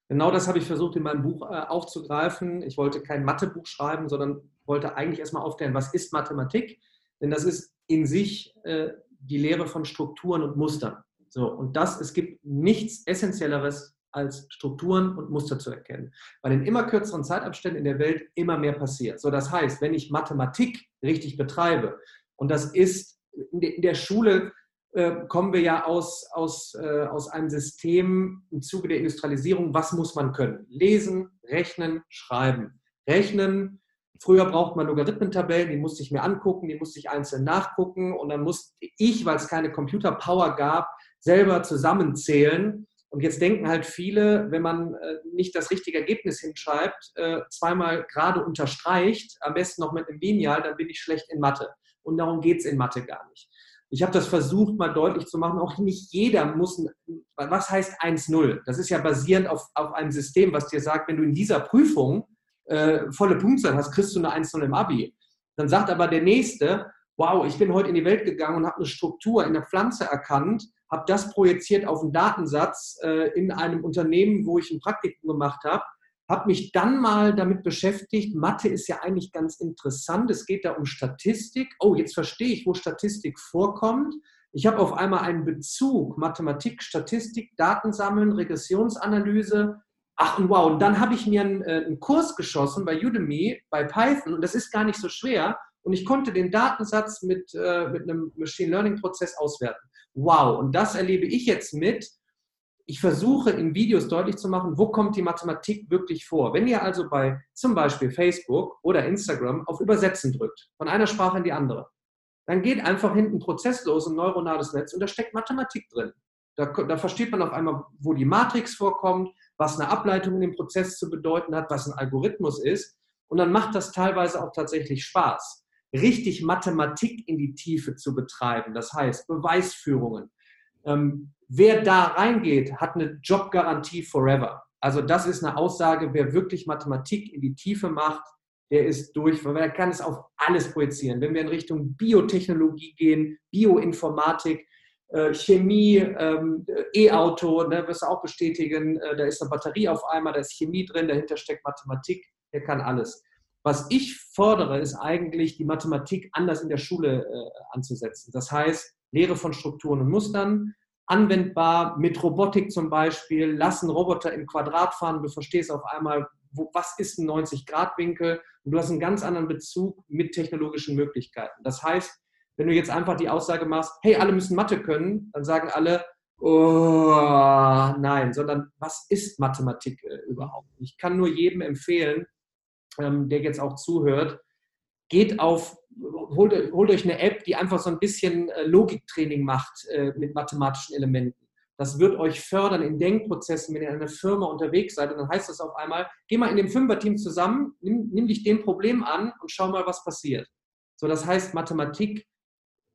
Genau das habe ich versucht in meinem Buch äh, aufzugreifen. Ich wollte kein Mathebuch schreiben, sondern wollte eigentlich erstmal aufklären, was ist Mathematik? Denn das ist in sich äh, die Lehre von Strukturen und Mustern. So, und das, es gibt nichts Essentielleres als Strukturen und Muster zu erkennen, weil in immer kürzeren Zeitabständen in der Welt immer mehr passiert. So, das heißt, wenn ich Mathematik richtig betreibe, und das ist in der Schule äh, kommen wir ja aus, aus, äh, aus einem System im Zuge der Industrialisierung, was muss man können? Lesen, rechnen, schreiben. Rechnen, früher braucht man Logarithmentabellen, die musste ich mir angucken, die musste ich einzeln nachgucken und dann musste ich, weil es keine Computerpower gab, selber zusammenzählen. Und jetzt denken halt viele, wenn man äh, nicht das richtige Ergebnis hinschreibt, äh, zweimal gerade unterstreicht, am besten noch mit einem Lineal, dann bin ich schlecht in Mathe. Und darum geht es in Mathe gar nicht. Ich habe das versucht, mal deutlich zu machen. Auch nicht jeder muss, was heißt 1-0? Das ist ja basierend auf, auf einem System, was dir sagt, wenn du in dieser Prüfung äh, volle Punktzahl hast, kriegst du eine 1-0 im Abi. Dann sagt aber der Nächste, wow, ich bin heute in die Welt gegangen und habe eine Struktur in der Pflanze erkannt, habe das projiziert auf einen Datensatz äh, in einem Unternehmen, wo ich ein Praktikum gemacht habe habe mich dann mal damit beschäftigt, Mathe ist ja eigentlich ganz interessant, es geht da um Statistik. Oh, jetzt verstehe ich, wo Statistik vorkommt. Ich habe auf einmal einen Bezug, Mathematik, Statistik, Datensammeln, Regressionsanalyse. Ach und wow, und dann habe ich mir einen, äh, einen Kurs geschossen bei Udemy, bei Python und das ist gar nicht so schwer und ich konnte den Datensatz mit, äh, mit einem Machine Learning Prozess auswerten. Wow, und das erlebe ich jetzt mit ich versuche in Videos deutlich zu machen, wo kommt die Mathematik wirklich vor. Wenn ihr also bei zum Beispiel Facebook oder Instagram auf Übersetzen drückt, von einer Sprache in die andere, dann geht einfach hinten ein Prozess los, ein neuronales Netz und da steckt Mathematik drin. Da, da, versteht man auf einmal, wo die Matrix vorkommt, was eine Ableitung in dem Prozess zu bedeuten hat, was ein Algorithmus ist. Und dann macht das teilweise auch tatsächlich Spaß, richtig Mathematik in die Tiefe zu betreiben. Das heißt, Beweisführungen, ähm, wer da reingeht, hat eine Jobgarantie forever. Also das ist eine Aussage, wer wirklich Mathematik in die Tiefe macht, der ist durch, weil er kann es auf alles projizieren. Wenn wir in Richtung Biotechnologie gehen, Bioinformatik, äh, Chemie, ähm, E-Auto, ne, wirst du auch bestätigen, äh, da ist eine Batterie auf einmal, da ist Chemie drin, dahinter steckt Mathematik, der kann alles. Was ich fordere, ist eigentlich, die Mathematik anders in der Schule äh, anzusetzen. Das heißt, Lehre von Strukturen und Mustern, anwendbar mit Robotik zum Beispiel, lassen Roboter im Quadrat fahren, du verstehst auf einmal, wo, was ist ein 90-Grad-Winkel und du hast einen ganz anderen Bezug mit technologischen Möglichkeiten. Das heißt, wenn du jetzt einfach die Aussage machst, hey, alle müssen Mathe können, dann sagen alle, oh, nein, sondern was ist Mathematik äh, überhaupt? Ich kann nur jedem empfehlen, ähm, der jetzt auch zuhört, geht auf holt, holt, euch eine App, die einfach so ein bisschen äh, Logiktraining macht äh, mit mathematischen Elementen. Das wird euch fördern in Denkprozessen, wenn ihr in einer Firma unterwegs seid. Und dann heißt das auf einmal, geh mal in dem Fünferteam zusammen, nimm, nimm dich dem Problem an und schau mal, was passiert. So, das heißt, Mathematik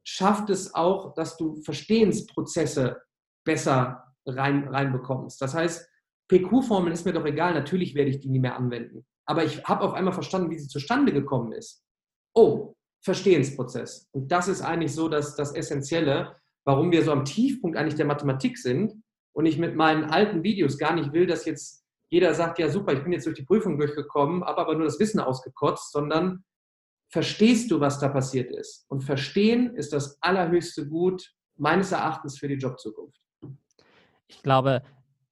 schafft es auch, dass du Verstehensprozesse besser rein, reinbekommst. Das heißt, PQ-Formeln ist mir doch egal, natürlich werde ich die nie mehr anwenden. Aber ich habe auf einmal verstanden, wie sie zustande gekommen ist. Oh, Verstehensprozess. Und das ist eigentlich so das, das Essentielle, warum wir so am Tiefpunkt eigentlich der Mathematik sind und ich mit meinen alten Videos gar nicht will, dass jetzt jeder sagt, ja super, ich bin jetzt durch die Prüfung durchgekommen, habe aber nur das Wissen ausgekotzt, sondern verstehst du, was da passiert ist? Und verstehen ist das allerhöchste Gut meines Erachtens für die Jobzukunft. Ich glaube,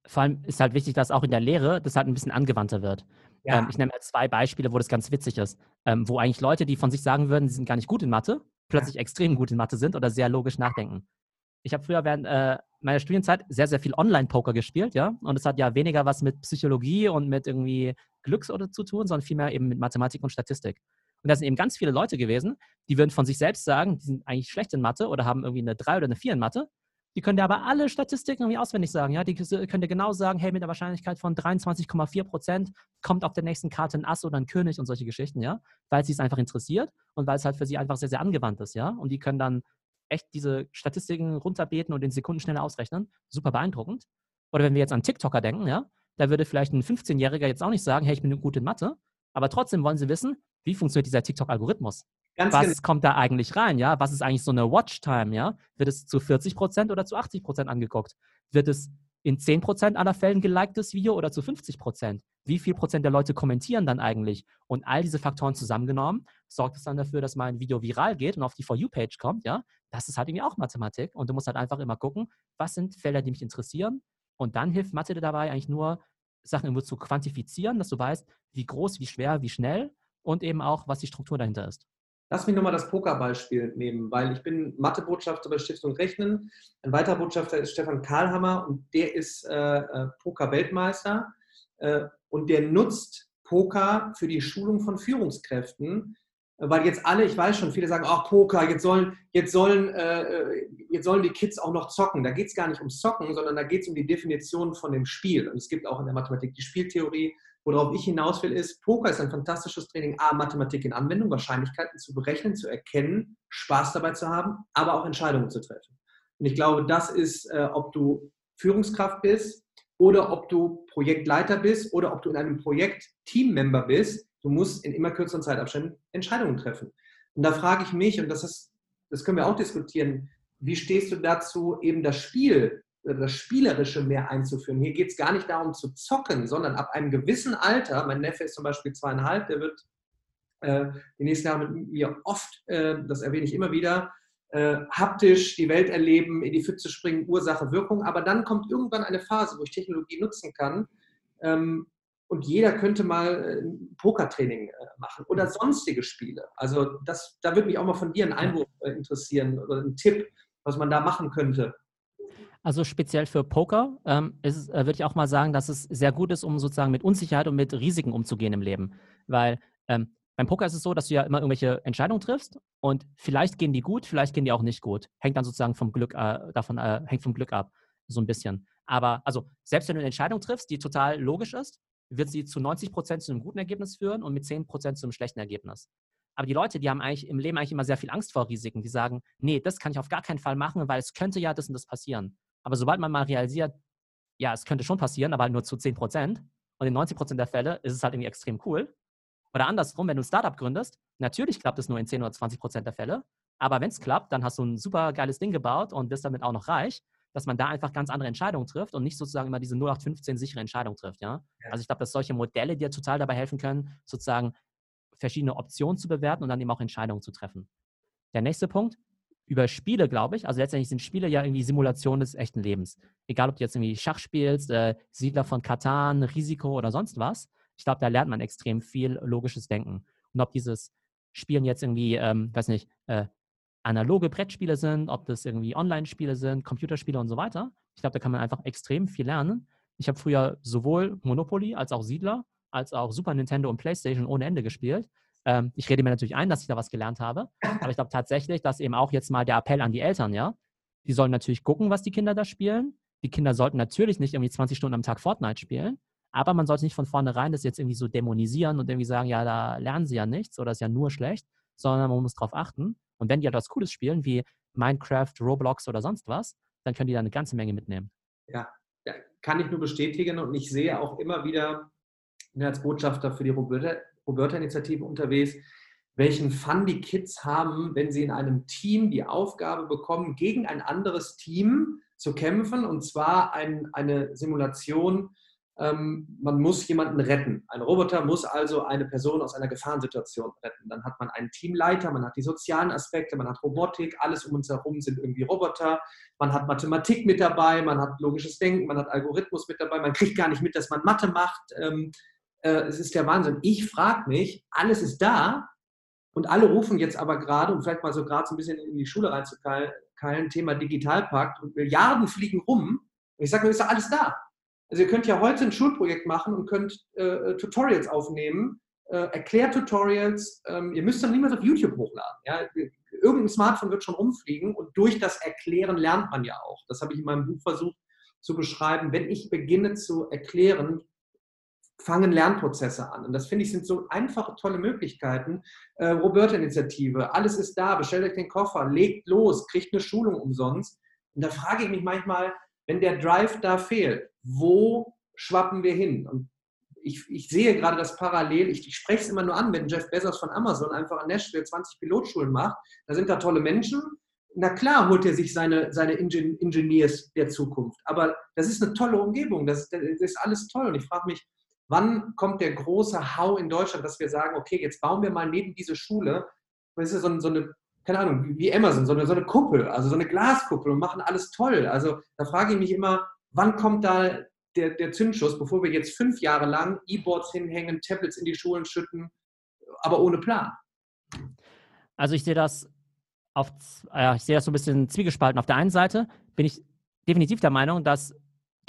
vor allem ist halt wichtig, dass auch in der Lehre das halt ein bisschen angewandter wird. Ja. Ähm, ich nenne mal zwei Beispiele, wo das ganz witzig ist, ähm, wo eigentlich Leute, die von sich sagen würden, sie sind gar nicht gut in Mathe, plötzlich ja. extrem gut in Mathe sind oder sehr logisch nachdenken. Ich habe früher während äh, meiner Studienzeit sehr, sehr viel Online-Poker gespielt, ja. Und es hat ja weniger was mit Psychologie und mit irgendwie Glücks oder zu tun, sondern vielmehr eben mit Mathematik und Statistik. Und da sind eben ganz viele Leute gewesen, die würden von sich selbst sagen, die sind eigentlich schlecht in Mathe oder haben irgendwie eine 3 oder eine 4 in Mathe. Die können dir aber alle Statistiken irgendwie auswendig sagen. Ja? Die können dir genau sagen, hey, mit einer Wahrscheinlichkeit von 23,4 Prozent kommt auf der nächsten Karte ein Ass oder ein König und solche Geschichten, ja, weil es sie einfach interessiert und weil es halt für sie einfach sehr, sehr angewandt ist, ja. Und die können dann echt diese Statistiken runterbeten und in Sekunden schneller ausrechnen. Super beeindruckend. Oder wenn wir jetzt an TikToker denken, ja, da würde vielleicht ein 15-Jähriger jetzt auch nicht sagen, hey, ich bin gut in Mathe, aber trotzdem wollen sie wissen, wie funktioniert dieser TikTok-Algorithmus? Ganz Was genau. kommt da eigentlich rein, ja? Was ist eigentlich so eine Watchtime, ja? Wird es zu 40 Prozent oder zu 80 Prozent angeguckt? Wird es in 10 Prozent aller Fällen geliktes Video oder zu 50 Prozent? Wie viel Prozent der Leute kommentieren dann eigentlich? Und all diese Faktoren zusammengenommen sorgt es dann dafür, dass mein Video viral geht und auf die For You-Page kommt, ja? Das ist halt irgendwie auch Mathematik und du musst halt einfach immer gucken, was sind Felder, die mich interessieren und dann hilft Mathe dir dabei eigentlich nur, Sachen irgendwo zu quantifizieren, dass du weißt, wie groß, wie schwer, wie schnell und eben auch, was die Struktur dahinter ist. Lass mich nochmal das Pokerbeispiel nehmen, weil ich bin Mathebotschafter bei Stiftung Rechnen. Ein weiterer Botschafter ist Stefan Karlhammer und der ist äh, äh, Poker-Weltmeister äh, und der nutzt Poker für die Schulung von Führungskräften, weil jetzt alle, ich weiß schon, viele sagen, ach Poker, jetzt sollen, jetzt sollen, äh, jetzt sollen die Kids auch noch zocken. Da geht es gar nicht ums Zocken, sondern da geht es um die Definition von dem Spiel. Und es gibt auch in der Mathematik die Spieltheorie. Worauf ich hinaus will, ist, Poker ist ein fantastisches Training, A, Mathematik in Anwendung, Wahrscheinlichkeiten zu berechnen, zu erkennen, Spaß dabei zu haben, aber auch Entscheidungen zu treffen. Und ich glaube, das ist, äh, ob du Führungskraft bist oder ob du Projektleiter bist oder ob du in einem Projekt Teammember bist, Du musst in immer kürzeren Zeitabständen Entscheidungen treffen. Und da frage ich mich, und das, ist, das können wir auch diskutieren, wie stehst du dazu, eben das Spiel, das Spielerische mehr einzuführen? Hier geht es gar nicht darum zu zocken, sondern ab einem gewissen Alter, mein Neffe ist zum Beispiel zweieinhalb, der wird äh, die nächsten Jahre mit mir oft, äh, das erwähne ich immer wieder, äh, haptisch die Welt erleben, in die Pfütze springen, Ursache, Wirkung. Aber dann kommt irgendwann eine Phase, wo ich Technologie nutzen kann, ähm, und jeder könnte mal äh, ein Pokertraining äh, machen oder mhm. sonstige Spiele. Also das, da würde mich auch mal von dir ein Einwurf äh, interessieren oder ein Tipp, was man da machen könnte. Also speziell für Poker ähm, ist, äh, würde ich auch mal sagen, dass es sehr gut ist, um sozusagen mit Unsicherheit und mit Risiken umzugehen im Leben. Weil ähm, beim Poker ist es so, dass du ja immer irgendwelche Entscheidungen triffst und vielleicht gehen die gut, vielleicht gehen die auch nicht gut. Hängt dann sozusagen vom Glück äh, davon, äh, hängt vom Glück ab, so ein bisschen. Aber also selbst wenn du eine Entscheidung triffst, die total logisch ist, wird sie zu 90 Prozent zu einem guten Ergebnis führen und mit 10 Prozent zu einem schlechten Ergebnis. Aber die Leute, die haben eigentlich im Leben eigentlich immer sehr viel Angst vor Risiken. Die sagen, nee, das kann ich auf gar keinen Fall machen, weil es könnte ja das und das passieren. Aber sobald man mal realisiert, ja, es könnte schon passieren, aber halt nur zu 10 Prozent und in 90 Prozent der Fälle ist es halt irgendwie extrem cool. Oder andersrum, wenn du ein Startup gründest, natürlich klappt es nur in 10 oder 20 Prozent der Fälle. Aber wenn es klappt, dann hast du ein super geiles Ding gebaut und bist damit auch noch reich dass man da einfach ganz andere Entscheidungen trifft und nicht sozusagen immer diese 0815 sichere Entscheidung trifft. Ja? ja. Also ich glaube, dass solche Modelle dir total dabei helfen können, sozusagen verschiedene Optionen zu bewerten und dann eben auch Entscheidungen zu treffen. Der nächste Punkt, über Spiele, glaube ich. Also letztendlich sind Spiele ja irgendwie Simulationen des echten Lebens. Egal, ob du jetzt irgendwie Schach spielst, äh, Siedler von Katan, Risiko oder sonst was. Ich glaube, da lernt man extrem viel logisches Denken. Und ob dieses Spielen jetzt irgendwie, ähm, weiß nicht, äh, analoge Brettspiele sind, ob das irgendwie Online-Spiele sind, Computerspiele und so weiter. Ich glaube, da kann man einfach extrem viel lernen. Ich habe früher sowohl Monopoly als auch Siedler, als auch Super Nintendo und PlayStation ohne Ende gespielt. Ähm, ich rede mir natürlich ein, dass ich da was gelernt habe. Aber ich glaube tatsächlich, dass eben auch jetzt mal der Appell an die Eltern, ja, die sollen natürlich gucken, was die Kinder da spielen. Die Kinder sollten natürlich nicht irgendwie 20 Stunden am Tag Fortnite spielen. Aber man sollte nicht von vornherein das jetzt irgendwie so dämonisieren und irgendwie sagen, ja, da lernen sie ja nichts oder ist ja nur schlecht, sondern man muss darauf achten. Und wenn die etwas Cooles spielen, wie Minecraft, Roblox oder sonst was, dann können die da eine ganze Menge mitnehmen. Ja, kann ich nur bestätigen und ich sehe auch immer wieder als Botschafter für die Roberta-Initiative unterwegs, welchen Fun die Kids haben, wenn sie in einem Team die Aufgabe bekommen, gegen ein anderes Team zu kämpfen und zwar ein, eine Simulation ähm, man muss jemanden retten. Ein Roboter muss also eine Person aus einer Gefahrensituation retten. Dann hat man einen Teamleiter, man hat die sozialen Aspekte, man hat Robotik, alles um uns herum sind irgendwie Roboter. Man hat Mathematik mit dabei, man hat logisches Denken, man hat Algorithmus mit dabei, man kriegt gar nicht mit, dass man Mathe macht. Ähm, äh, es ist der Wahnsinn. Ich frage mich, alles ist da und alle rufen jetzt aber gerade, um vielleicht mal so gerade so ein bisschen in die Schule reinzukeilen, Thema Digitalpakt und Milliarden fliegen rum. Und ich sage mir, ist doch alles da. Also ihr könnt ja heute ein Schulprojekt machen und könnt äh, Tutorials aufnehmen, äh, Erklärtutorials. Ähm, ihr müsst dann niemals auf YouTube hochladen. Ja? Irgendein Smartphone wird schon rumfliegen und durch das Erklären lernt man ja auch. Das habe ich in meinem Buch versucht zu beschreiben. Wenn ich beginne zu erklären, fangen Lernprozesse an. Und das finde ich sind so einfache, tolle Möglichkeiten. Äh, Roberta-Initiative, alles ist da, bestellt euch den Koffer, legt los, kriegt eine Schulung umsonst. Und da frage ich mich manchmal, wenn der Drive da fehlt, wo schwappen wir hin? Und ich, ich sehe gerade das parallel, ich, ich spreche es immer nur an, wenn Jeff Bezos von Amazon einfach in Nashville 20 Pilotschulen macht, da sind da tolle Menschen. Na klar holt er sich seine, seine Engineers der Zukunft, aber das ist eine tolle Umgebung, das, das ist alles toll. Und ich frage mich, wann kommt der große Hau in Deutschland, dass wir sagen, okay, jetzt bauen wir mal neben diese Schule, das ist so, so eine, keine Ahnung, wie Amazon, so eine, so eine Kuppel, also so eine Glaskuppel und machen alles toll. Also da frage ich mich immer, wann kommt da der, der Zündschuss, bevor wir jetzt fünf Jahre lang E-Boards hinhängen, Tablets in die Schulen schütten, aber ohne Plan? Also ich sehe das auf, äh, ich sehe das so ein bisschen zwiegespalten. Auf der einen Seite bin ich definitiv der Meinung, dass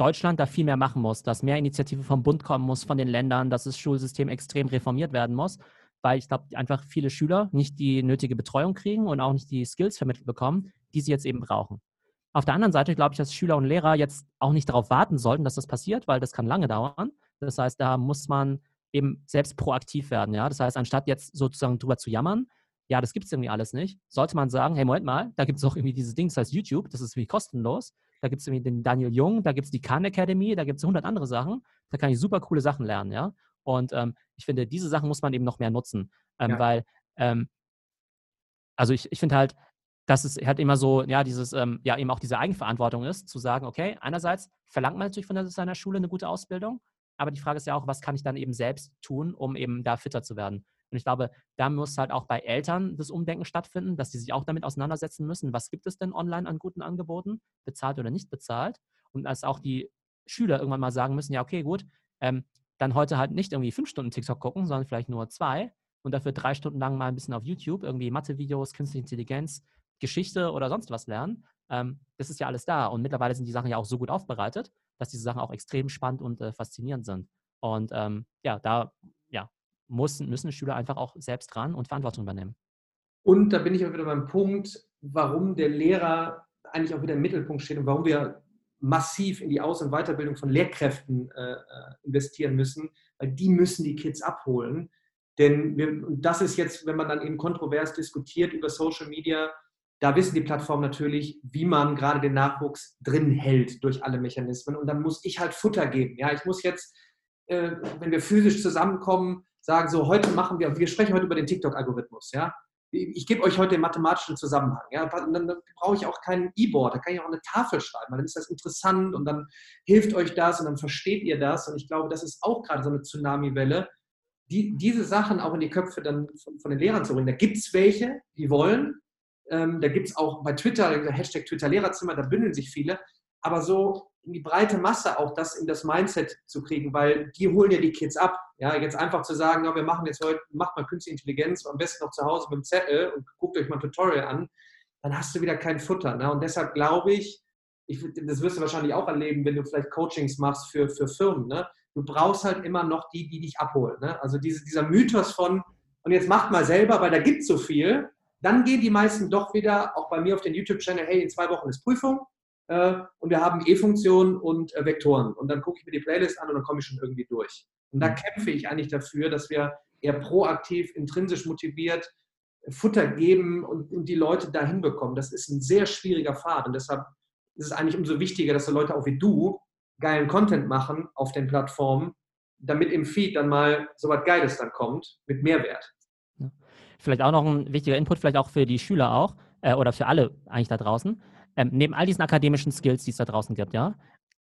Deutschland da viel mehr machen muss, dass mehr Initiative vom Bund kommen muss, von den Ländern, dass das Schulsystem extrem reformiert werden muss, weil ich glaube, einfach viele Schüler nicht die nötige Betreuung kriegen und auch nicht die Skills vermittelt bekommen, die sie jetzt eben brauchen. Auf der anderen Seite glaube ich, dass Schüler und Lehrer jetzt auch nicht darauf warten sollten, dass das passiert, weil das kann lange dauern. Das heißt, da muss man eben selbst proaktiv werden. Ja? Das heißt, anstatt jetzt sozusagen drüber zu jammern, ja, das gibt es irgendwie alles nicht, sollte man sagen, hey, Moment mal, da gibt es auch irgendwie dieses Ding, das heißt YouTube, das ist irgendwie kostenlos. Da gibt es den Daniel Jung, da gibt es die Khan Academy, da gibt es 100 andere Sachen. Da kann ich super coole Sachen lernen, ja. Und ähm, ich finde, diese Sachen muss man eben noch mehr nutzen, ähm, ja. weil, ähm, also ich, ich finde halt, dass es halt immer so, ja, dieses, ähm, ja, eben auch diese Eigenverantwortung ist, zu sagen, okay, einerseits verlangt man natürlich von seiner Schule eine gute Ausbildung, aber die Frage ist ja auch, was kann ich dann eben selbst tun, um eben da fitter zu werden? Und ich glaube, da muss halt auch bei Eltern das Umdenken stattfinden, dass sie sich auch damit auseinandersetzen müssen, was gibt es denn online an guten Angeboten, bezahlt oder nicht bezahlt. Und als auch die Schüler irgendwann mal sagen müssen, ja, okay, gut, ähm, dann heute halt nicht irgendwie fünf Stunden TikTok gucken, sondern vielleicht nur zwei und dafür drei Stunden lang mal ein bisschen auf YouTube irgendwie Mathe-Videos, künstliche Intelligenz, Geschichte oder sonst was lernen. Ähm, das ist ja alles da. Und mittlerweile sind die Sachen ja auch so gut aufbereitet, dass diese Sachen auch extrem spannend und äh, faszinierend sind. Und ähm, ja, da müssen, müssen Schüler einfach auch selbst ran und Verantwortung übernehmen. Und da bin ich auch wieder beim Punkt, warum der Lehrer eigentlich auch wieder im Mittelpunkt steht und warum wir massiv in die Aus- und Weiterbildung von Lehrkräften äh, investieren müssen, weil die müssen die Kids abholen. Denn wir, das ist jetzt, wenn man dann eben kontrovers diskutiert über Social Media, da wissen die Plattformen natürlich, wie man gerade den Nachwuchs drin hält durch alle Mechanismen. Und dann muss ich halt Futter geben. Ja, ich muss jetzt, äh, wenn wir physisch zusammenkommen, sagen, so heute machen wir, wir sprechen heute über den TikTok-Algorithmus. Ja, ich gebe euch heute den mathematischen Zusammenhang. Ja, dann, brauche ich auch kein E-Board, da kann ich auch eine Tafel schreiben, dann ist das interessant und dann hilft euch das und dann versteht ihr das. Und ich glaube, das ist auch gerade so eine Tsunami-Welle, die, diese Sachen auch in die Köpfe dann von, von den Lehrern zu bringen. Da gibt es welche, die wollen, ähm, da gibt es auch bei Twitter, Hashtag Twitter-Lehrerzimmer, da bündeln sich viele. Aber so in die breite Masse auch das in das Mindset zu kriegen, weil die holen ja die Kids ab. Ja, jetzt einfach zu sagen, ja, wir machen jetzt heute, macht mal künstliche Intelligenz, am besten noch zu Hause mit dem Zettel und guckt euch mal ein Tutorial an, dann hast du wieder kein Futter. Ne? Und deshalb glaube ich, ich, das wirst du wahrscheinlich auch erleben, wenn du vielleicht Coachings machst für, für Firmen. Ne? Du brauchst halt immer noch die, die dich abholen. Ne? Also diese, dieser Mythos von, und jetzt macht mal selber, weil da gibt es so viel, dann gehen die meisten doch wieder, auch bei mir auf den YouTube-Channel, hey, in zwei Wochen ist Prüfung äh, und wir haben E-Funktionen und äh, Vektoren. Und dann gucke ich mir die Playlist an und dann komme ich schon irgendwie durch. Und da mhm. kämpfe ich eigentlich dafür, dass wir eher proaktiv, intrinsisch motiviert Futter geben und, und die Leute dahin bekommen. Das ist ein sehr schwieriger Pfad und deshalb ist es eigentlich umso wichtiger, dass so Leute auch wie du geilen Content machen auf den Plattformen, damit im Feed dann mal so was Geiles dann kommt mit Mehrwert. Vielleicht auch noch ein wichtiger Input, vielleicht auch für die Schüler auch äh, oder für alle eigentlich da draußen. Ähm, neben all diesen akademischen Skills, die es da draußen gibt, ja,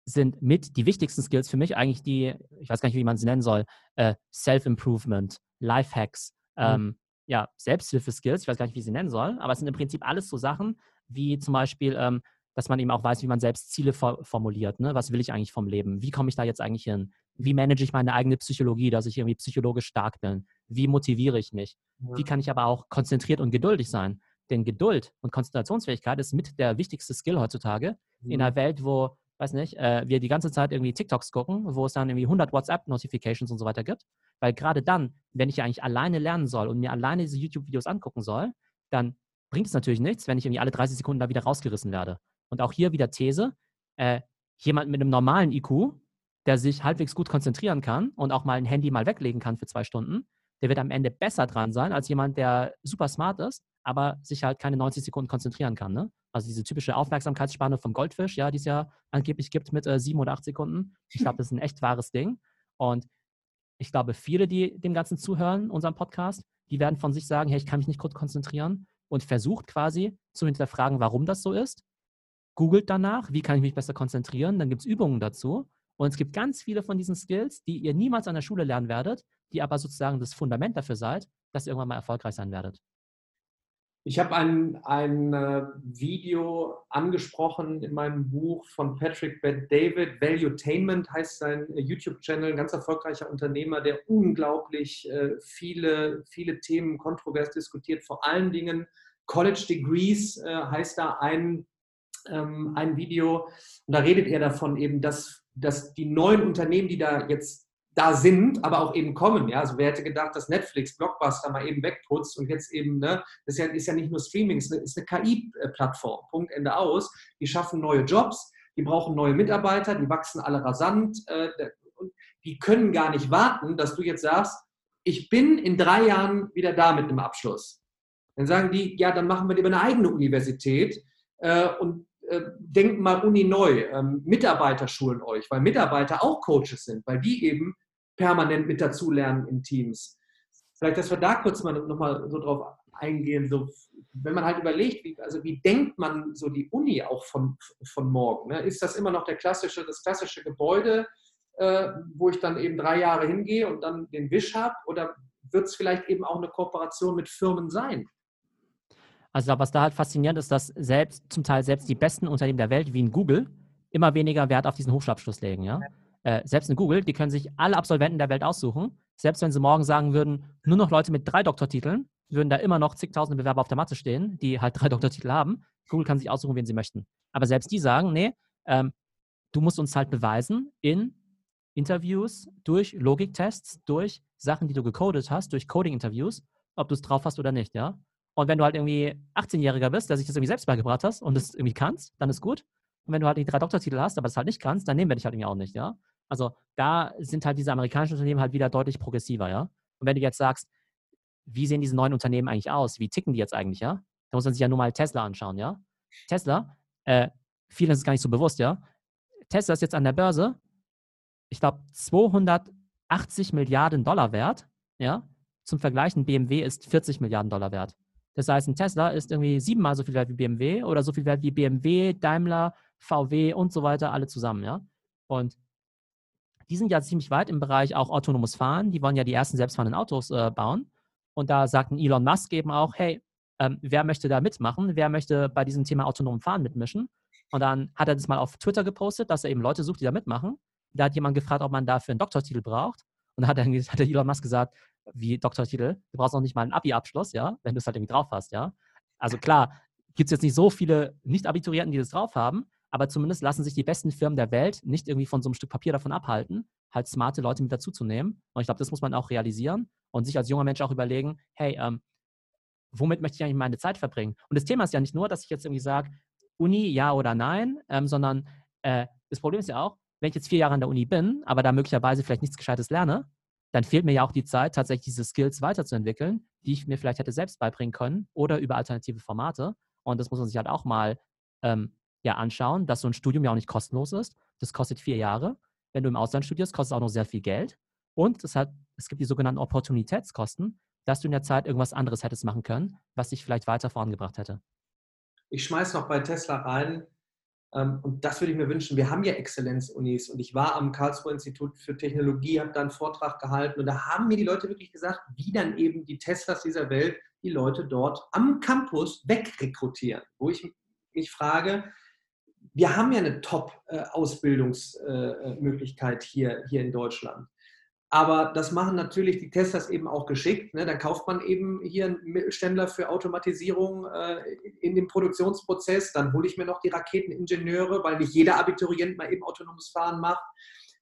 sind mit die wichtigsten Skills für mich eigentlich die, ich weiß gar nicht, wie man sie nennen soll, äh, Self-Improvement, Lifehacks, mhm. ähm, mhm. ja, Selbsthilfe-Skills, ich weiß gar nicht, wie ich sie nennen soll, aber es sind im Prinzip alles so Sachen, wie zum Beispiel, ähm, dass man eben auch weiß, wie man selbst Ziele for formuliert. Ne? Was will ich eigentlich vom Leben? Wie komme ich da jetzt eigentlich hin? Wie manage ich meine eigene Psychologie, dass ich irgendwie psychologisch stark bin? Wie motiviere ich mich? Ja. Wie kann ich aber auch konzentriert und geduldig sein? Denn Geduld und Konzentrationsfähigkeit ist mit der wichtigste Skill heutzutage mhm. in einer Welt, wo, weiß nicht, äh, wir die ganze Zeit irgendwie TikToks gucken, wo es dann irgendwie 100 WhatsApp-Notifications und so weiter gibt. Weil gerade dann, wenn ich ja eigentlich alleine lernen soll und mir alleine diese YouTube-Videos angucken soll, dann bringt es natürlich nichts, wenn ich irgendwie alle 30 Sekunden da wieder rausgerissen werde. Und auch hier wieder These, äh, jemand mit einem normalen IQ, der sich halbwegs gut konzentrieren kann und auch mal ein Handy mal weglegen kann für zwei Stunden, der wird am Ende besser dran sein als jemand, der super smart ist, aber sich halt keine 90 Sekunden konzentrieren kann. Ne? Also diese typische Aufmerksamkeitsspanne vom Goldfisch, ja, die es ja angeblich gibt mit äh, sieben oder acht Sekunden. Ich glaube, das ist ein echt wahres Ding. Und ich glaube, viele, die dem Ganzen zuhören, unserem Podcast, die werden von sich sagen, hey, ich kann mich nicht gut konzentrieren und versucht quasi zu hinterfragen, warum das so ist. Googelt danach, wie kann ich mich besser konzentrieren, dann gibt es Übungen dazu. Und es gibt ganz viele von diesen Skills, die ihr niemals an der Schule lernen werdet, die aber sozusagen das Fundament dafür seid, dass ihr irgendwann mal erfolgreich sein werdet. Ich habe ein, ein äh, Video angesprochen in meinem Buch von Patrick Bet David. Valuetainment heißt sein äh, YouTube-Channel, ein ganz erfolgreicher Unternehmer, der unglaublich äh, viele, viele Themen kontrovers diskutiert. Vor allen Dingen College Degrees heißt da ein, ähm, ein Video. Und da redet er davon eben, dass, dass die neuen Unternehmen, die da jetzt da sind, aber auch eben kommen. Ja? Also wer hätte gedacht, dass Netflix Blockbuster mal eben wegputzt und jetzt eben, ne, das ist ja, ist ja nicht nur Streaming, es ist eine, KI-Plattform, Punkt, Ende aus. Die schaffen neue Jobs, die brauchen neue Mitarbeiter, die wachsen alle rasant äh, die können gar nicht warten, dass du jetzt sagst, ich bin in drei Jahren wieder da mit einem Abschluss. Dann sagen die, ja, dann machen wir lieber eine eigene Universität äh, und äh, denken mal Uni neu. Ähm, Mitarbeiter schulen euch, weil Mitarbeiter auch Coaches sind, weil die eben permanent mit dazulernen in Teams. Vielleicht, dass wir da kurz mal nochmal so drauf eingehen, so, wenn man halt überlegt, wie, also wie denkt man so die Uni auch von, von morgen? Ne? Ist das immer noch der klassische, das klassische Gebäude, äh, wo ich dann eben drei Jahre hingehe und dann den Wisch habe? Oder wird es vielleicht eben auch eine Kooperation mit Firmen sein? Also was da halt faszinierend ist, dass selbst zum Teil selbst die besten Unternehmen der Welt, wie in Google, immer weniger Wert auf diesen Hochschulabschluss legen. Ja? Äh, selbst in Google, die können sich alle Absolventen der Welt aussuchen. Selbst wenn sie morgen sagen würden, nur noch Leute mit drei Doktortiteln, würden da immer noch zigtausende Bewerber auf der Matte stehen, die halt drei <laughs> Doktortitel haben. Google kann sich aussuchen, wen sie möchten. Aber selbst die sagen, nee, ähm, du musst uns halt beweisen in Interviews, durch Logiktests, durch Sachen, die du gecodet hast, durch Coding-Interviews, ob du es drauf hast oder nicht, ja. Und wenn du halt irgendwie 18-Jähriger bist, der sich das irgendwie selbst beigebracht hast und es irgendwie kannst, dann ist gut. Und wenn du halt die drei Doktortitel hast, aber es halt nicht kannst, dann nehmen wir dich halt irgendwie auch nicht, ja. Also da sind halt diese amerikanischen Unternehmen halt wieder deutlich progressiver, ja. Und wenn du jetzt sagst, wie sehen diese neuen Unternehmen eigentlich aus? Wie ticken die jetzt eigentlich, ja? Da muss man sich ja nur mal Tesla anschauen, ja. Tesla, äh, vielen ist es gar nicht so bewusst, ja. Tesla ist jetzt an der Börse, ich glaube, 280 Milliarden Dollar wert, ja. Zum Vergleich, ein BMW ist 40 Milliarden Dollar wert. Das heißt, ein Tesla ist irgendwie siebenmal so viel wert wie BMW oder so viel wert wie BMW, Daimler, VW und so weiter, alle zusammen, ja. Und die sind ja ziemlich weit im Bereich auch autonomes Fahren. Die wollen ja die ersten selbstfahrenden Autos äh, bauen. Und da sagten Elon Musk eben auch, hey, ähm, wer möchte da mitmachen? Wer möchte bei diesem Thema autonomen Fahren mitmischen? Und dann hat er das mal auf Twitter gepostet, dass er eben Leute sucht, die da mitmachen. Da hat jemand gefragt, ob man dafür einen Doktortitel braucht. Und da hat, dann, <laughs> hat Elon Musk gesagt, wie Doktortitel, du brauchst noch nicht mal einen Abi-Abschluss, ja, wenn du es halt irgendwie drauf hast, ja. Also klar, gibt es jetzt nicht so viele Nicht-Abiturienten, die das drauf haben, aber zumindest lassen sich die besten Firmen der Welt nicht irgendwie von so einem Stück Papier davon abhalten, halt smarte Leute mit dazuzunehmen. Und ich glaube, das muss man auch realisieren und sich als junger Mensch auch überlegen, hey, ähm, womit möchte ich eigentlich meine Zeit verbringen? Und das Thema ist ja nicht nur, dass ich jetzt irgendwie sage, Uni ja oder nein, ähm, sondern äh, das Problem ist ja auch, wenn ich jetzt vier Jahre an der Uni bin, aber da möglicherweise vielleicht nichts Gescheites lerne, dann fehlt mir ja auch die Zeit, tatsächlich diese Skills weiterzuentwickeln, die ich mir vielleicht hätte selbst beibringen können oder über alternative Formate. Und das muss man sich halt auch mal ähm, ja anschauen, dass so ein Studium ja auch nicht kostenlos ist. Das kostet vier Jahre. Wenn du im Ausland studierst, kostet es auch noch sehr viel Geld. Und es, hat, es gibt die sogenannten Opportunitätskosten, dass du in der Zeit irgendwas anderes hättest machen können, was dich vielleicht weiter vorangebracht hätte. Ich schmeiße noch bei Tesla rein, ähm, und das würde ich mir wünschen. Wir haben ja Exzellenzunis und ich war am Karlsruher Institut für Technologie, habe da einen Vortrag gehalten und da haben mir die Leute wirklich gesagt, wie dann eben die Teslas dieser Welt die Leute dort am Campus wegrekrutieren. Wo ich mich frage, wir haben ja eine Top-Ausbildungsmöglichkeit hier, hier in Deutschland. Aber das machen natürlich die Testers eben auch geschickt. Ne? Dann kauft man eben hier einen Mittelständler für Automatisierung äh, in dem Produktionsprozess. Dann hole ich mir noch die Raketeningenieure, weil nicht jeder Abiturient mal eben autonomes Fahren macht.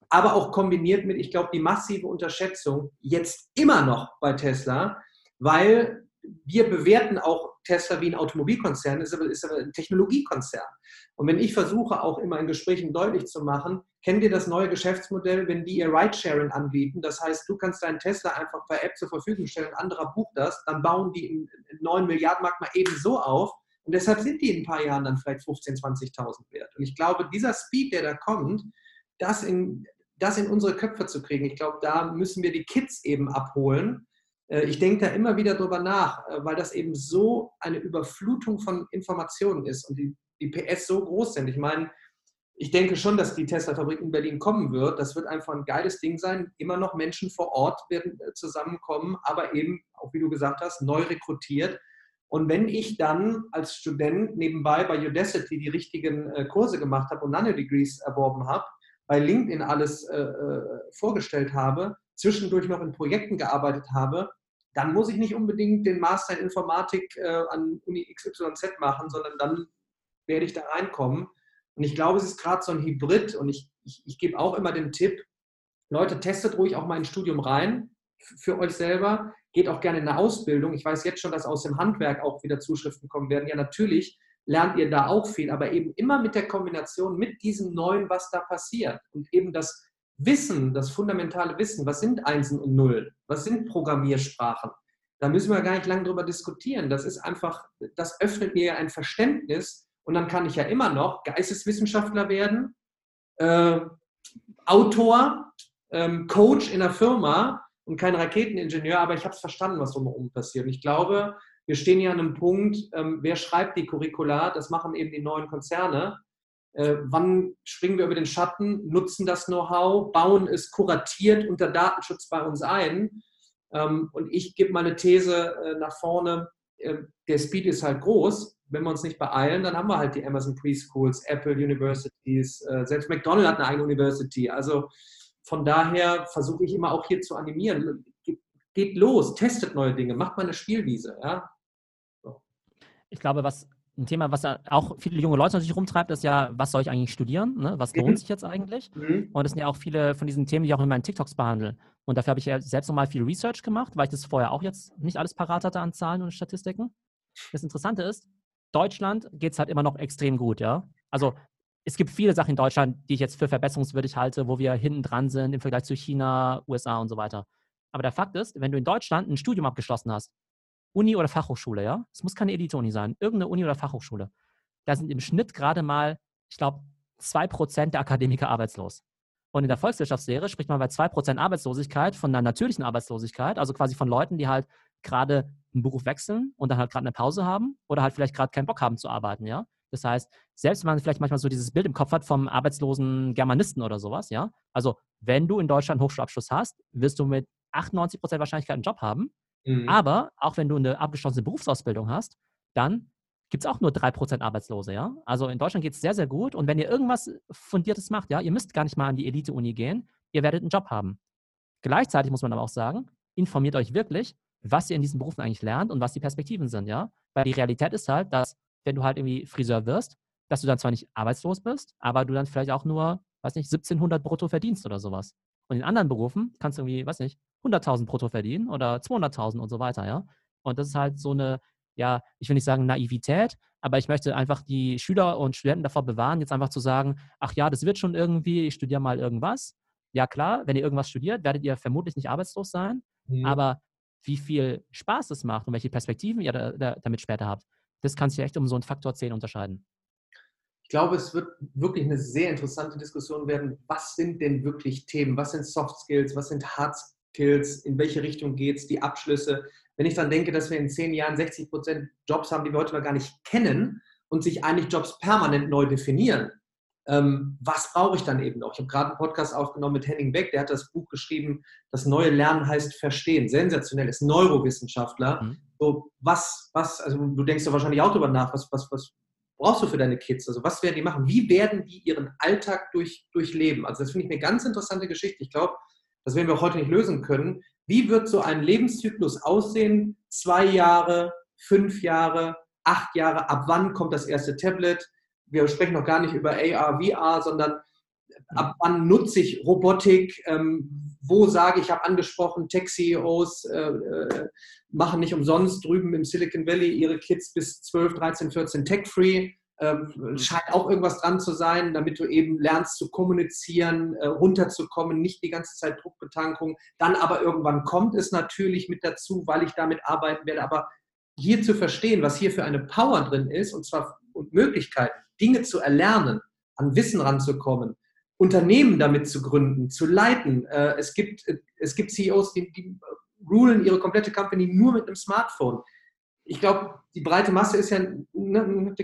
aber auch kombiniert mit, ich glaube, die massive Unterschätzung jetzt immer noch bei Tesla, weil wir bewerten auch Tesla wie ein Automobilkonzern, ist aber, ist aber ein Technologiekonzern. Und wenn ich versuche, auch immer in Gesprächen deutlich zu machen, kennt ihr das neue Geschäftsmodell, wenn die ihr Ridesharing anbieten? Das heißt, du kannst deinen Tesla einfach per App zur Verfügung stellen, ein anderer bucht das, dann bauen die einen 9 Milliarden Markt mal eben so auf. Und deshalb sind die in ein paar Jahren dann vielleicht 15.000, 20.000 wert. Und ich glaube, dieser Speed, der da kommt, das in, das in unsere Köpfe zu kriegen, ich glaube, da müssen wir die Kids eben abholen. Äh, ich denke da immer wieder drüber nach, äh, weil das eben so eine Überflutung von Informationen ist und die, die PS so groß sind. Ich meine, ich denke schon, dass die Tesla-Fabrik in Berlin kommen wird. Das wird einfach ein geiles Ding sein. Immer noch Menschen vor Ort werden äh, zusammenkommen, aber eben, auch wie du gesagt hast, neu rekrutiert. Und wenn ich dann als Student nebenbei bei Udacity die richtigen Kurse gemacht habe und Nano-Degrees erworben habe, bei LinkedIn alles äh, vorgestellt habe, zwischendurch noch in Projekten gearbeitet habe, dann muss ich nicht unbedingt den Master in Informatik äh, an Uni XYZ machen, sondern dann werde ich da reinkommen. Und ich glaube, es ist gerade so ein Hybrid und ich, ich, ich gebe auch immer den Tipp, Leute, testet ruhig auch mal ein Studium rein für euch selber, geht auch gerne in eine Ausbildung. Ich weiß jetzt schon, dass aus dem Handwerk auch wieder Zuschriften kommen werden. Ja, natürlich lernt ihr da auch viel, aber eben immer mit der Kombination mit diesem Neuen, was da passiert und eben das Wissen, das fundamentale Wissen, was sind Einsen und Nullen, was sind Programmiersprachen, da müssen wir gar nicht lange drüber diskutieren. Das ist einfach, das öffnet mir ein Verständnis und dann kann ich ja immer noch Geisteswissenschaftler werden, äh, Autor, ähm, Coach in der Firma und kein Raketeningenieur, aber ich habe es verstanden, was drumherum passiert. Und ich glaube, wir stehen hier an einem Punkt, ähm, wer schreibt die Curricula? Das machen eben die neuen Konzerne. Äh, wann springen wir über den Schatten, nutzen das Know-how, bauen es kuratiert unter Datenschutz bei uns ein. Ähm, und ich gebe meine These äh, nach vorne, äh, der Speed ist halt groß. Wenn wir uns nicht beeilen, dann haben wir halt die Amazon Preschools, Apple Universities, äh, selbst McDonald's hat eine eigene University. Also von daher versuche ich immer auch hier zu animieren. Geht los, testet neue Dinge, macht mal eine Spielwiese. Ja? So. Ich glaube, was ein Thema, was auch viele junge Leute natürlich rumtreibt, ist ja, was soll ich eigentlich studieren? Ne? Was lohnt mhm. sich jetzt eigentlich? Mhm. Und das sind ja auch viele von diesen Themen, die ich auch in meinen TikToks behandle. Und dafür habe ich ja selbst nochmal viel Research gemacht, weil ich das vorher auch jetzt nicht alles parat hatte an Zahlen und Statistiken. Das Interessante ist, Deutschland geht es halt immer noch extrem gut, ja. Also es gibt viele Sachen in Deutschland, die ich jetzt für verbesserungswürdig halte, wo wir hinten dran sind im Vergleich zu China, USA und so weiter. Aber der Fakt ist, wenn du in Deutschland ein Studium abgeschlossen hast, Uni oder Fachhochschule, ja? Es muss keine Elite-Uni sein, irgendeine Uni oder Fachhochschule. Da sind im Schnitt gerade mal, ich glaube, 2% der Akademiker arbeitslos. Und in der Volkswirtschaftslehre spricht man bei 2% Arbeitslosigkeit von einer natürlichen Arbeitslosigkeit, also quasi von Leuten, die halt gerade einen Beruf wechseln und dann halt gerade eine Pause haben oder halt vielleicht gerade keinen Bock haben zu arbeiten, ja. Das heißt, selbst wenn man vielleicht manchmal so dieses Bild im Kopf hat vom arbeitslosen Germanisten oder sowas, ja. Also, wenn du in Deutschland einen Hochschulabschluss hast, wirst du mit 98% Wahrscheinlichkeit einen Job haben. Mhm. Aber auch wenn du eine abgeschlossene Berufsausbildung hast, dann gibt es auch nur 3% Arbeitslose, ja. Also in Deutschland geht es sehr, sehr gut. Und wenn ihr irgendwas Fundiertes macht, ja, ihr müsst gar nicht mal an die Elite-Uni gehen, ihr werdet einen Job haben. Gleichzeitig muss man aber auch sagen, informiert euch wirklich, was ihr in diesen Berufen eigentlich lernt und was die Perspektiven sind, ja. Weil die Realität ist halt, dass wenn du halt irgendwie Friseur wirst, dass du dann zwar nicht arbeitslos bist, aber du dann vielleicht auch nur, weiß nicht, 1700 brutto verdienst oder sowas. Und in anderen Berufen kannst du irgendwie, weiß nicht, 100.000 brutto verdienen oder 200.000 und so weiter, ja. Und das ist halt so eine, ja, ich will nicht sagen Naivität, aber ich möchte einfach die Schüler und Studenten davor bewahren, jetzt einfach zu sagen, ach ja, das wird schon irgendwie, ich studiere mal irgendwas. Ja klar, wenn ihr irgendwas studiert, werdet ihr vermutlich nicht arbeitslos sein, mhm. aber wie viel Spaß es macht und welche Perspektiven ihr da, da, damit später habt, das kann sich echt um so einen Faktor 10 unterscheiden. Ich glaube, es wird wirklich eine sehr interessante Diskussion werden. Was sind denn wirklich Themen? Was sind Soft Skills? Was sind Hard Skills? In welche Richtung geht es? Die Abschlüsse? Wenn ich dann denke, dass wir in zehn Jahren 60 Prozent Jobs haben, die wir heute noch gar nicht kennen und sich eigentlich Jobs permanent neu definieren, ähm, was brauche ich dann eben noch? Ich habe gerade einen Podcast aufgenommen mit Henning Beck, der hat das Buch geschrieben, das neue Lernen heißt Verstehen. Sensationell, ist Neurowissenschaftler. Mhm. So, was, was, also du denkst ja wahrscheinlich auch darüber nach, was, was, was brauchst du für deine Kids? Also was werden die machen? Wie werden die ihren Alltag durch, durchleben? Also das finde ich eine ganz interessante Geschichte. Ich glaube, das werden wir auch heute nicht lösen können. Wie wird so ein Lebenszyklus aussehen? Zwei Jahre, fünf Jahre, acht Jahre. Ab wann kommt das erste Tablet? Wir sprechen noch gar nicht über AR, VR, sondern ab wann nutze ich Robotik, ähm, wo sage ich, habe angesprochen, Tech-CEOs äh, äh, machen nicht umsonst drüben im Silicon Valley ihre Kids bis 12, 13, 14 tech-free. Ähm, scheint auch irgendwas dran zu sein, damit du eben lernst zu kommunizieren, äh, runterzukommen, nicht die ganze Zeit Druckbetankung. Dann aber irgendwann kommt es natürlich mit dazu, weil ich damit arbeiten werde. Aber hier zu verstehen, was hier für eine Power drin ist, und zwar und Möglichkeiten, Dinge zu erlernen, an Wissen ranzukommen, Unternehmen damit zu gründen, zu leiten. Äh, es, gibt, äh, es gibt CEOs, die, die rulen ihre komplette Company nur mit einem Smartphone. Ich glaube, die breite Masse ist ja ne,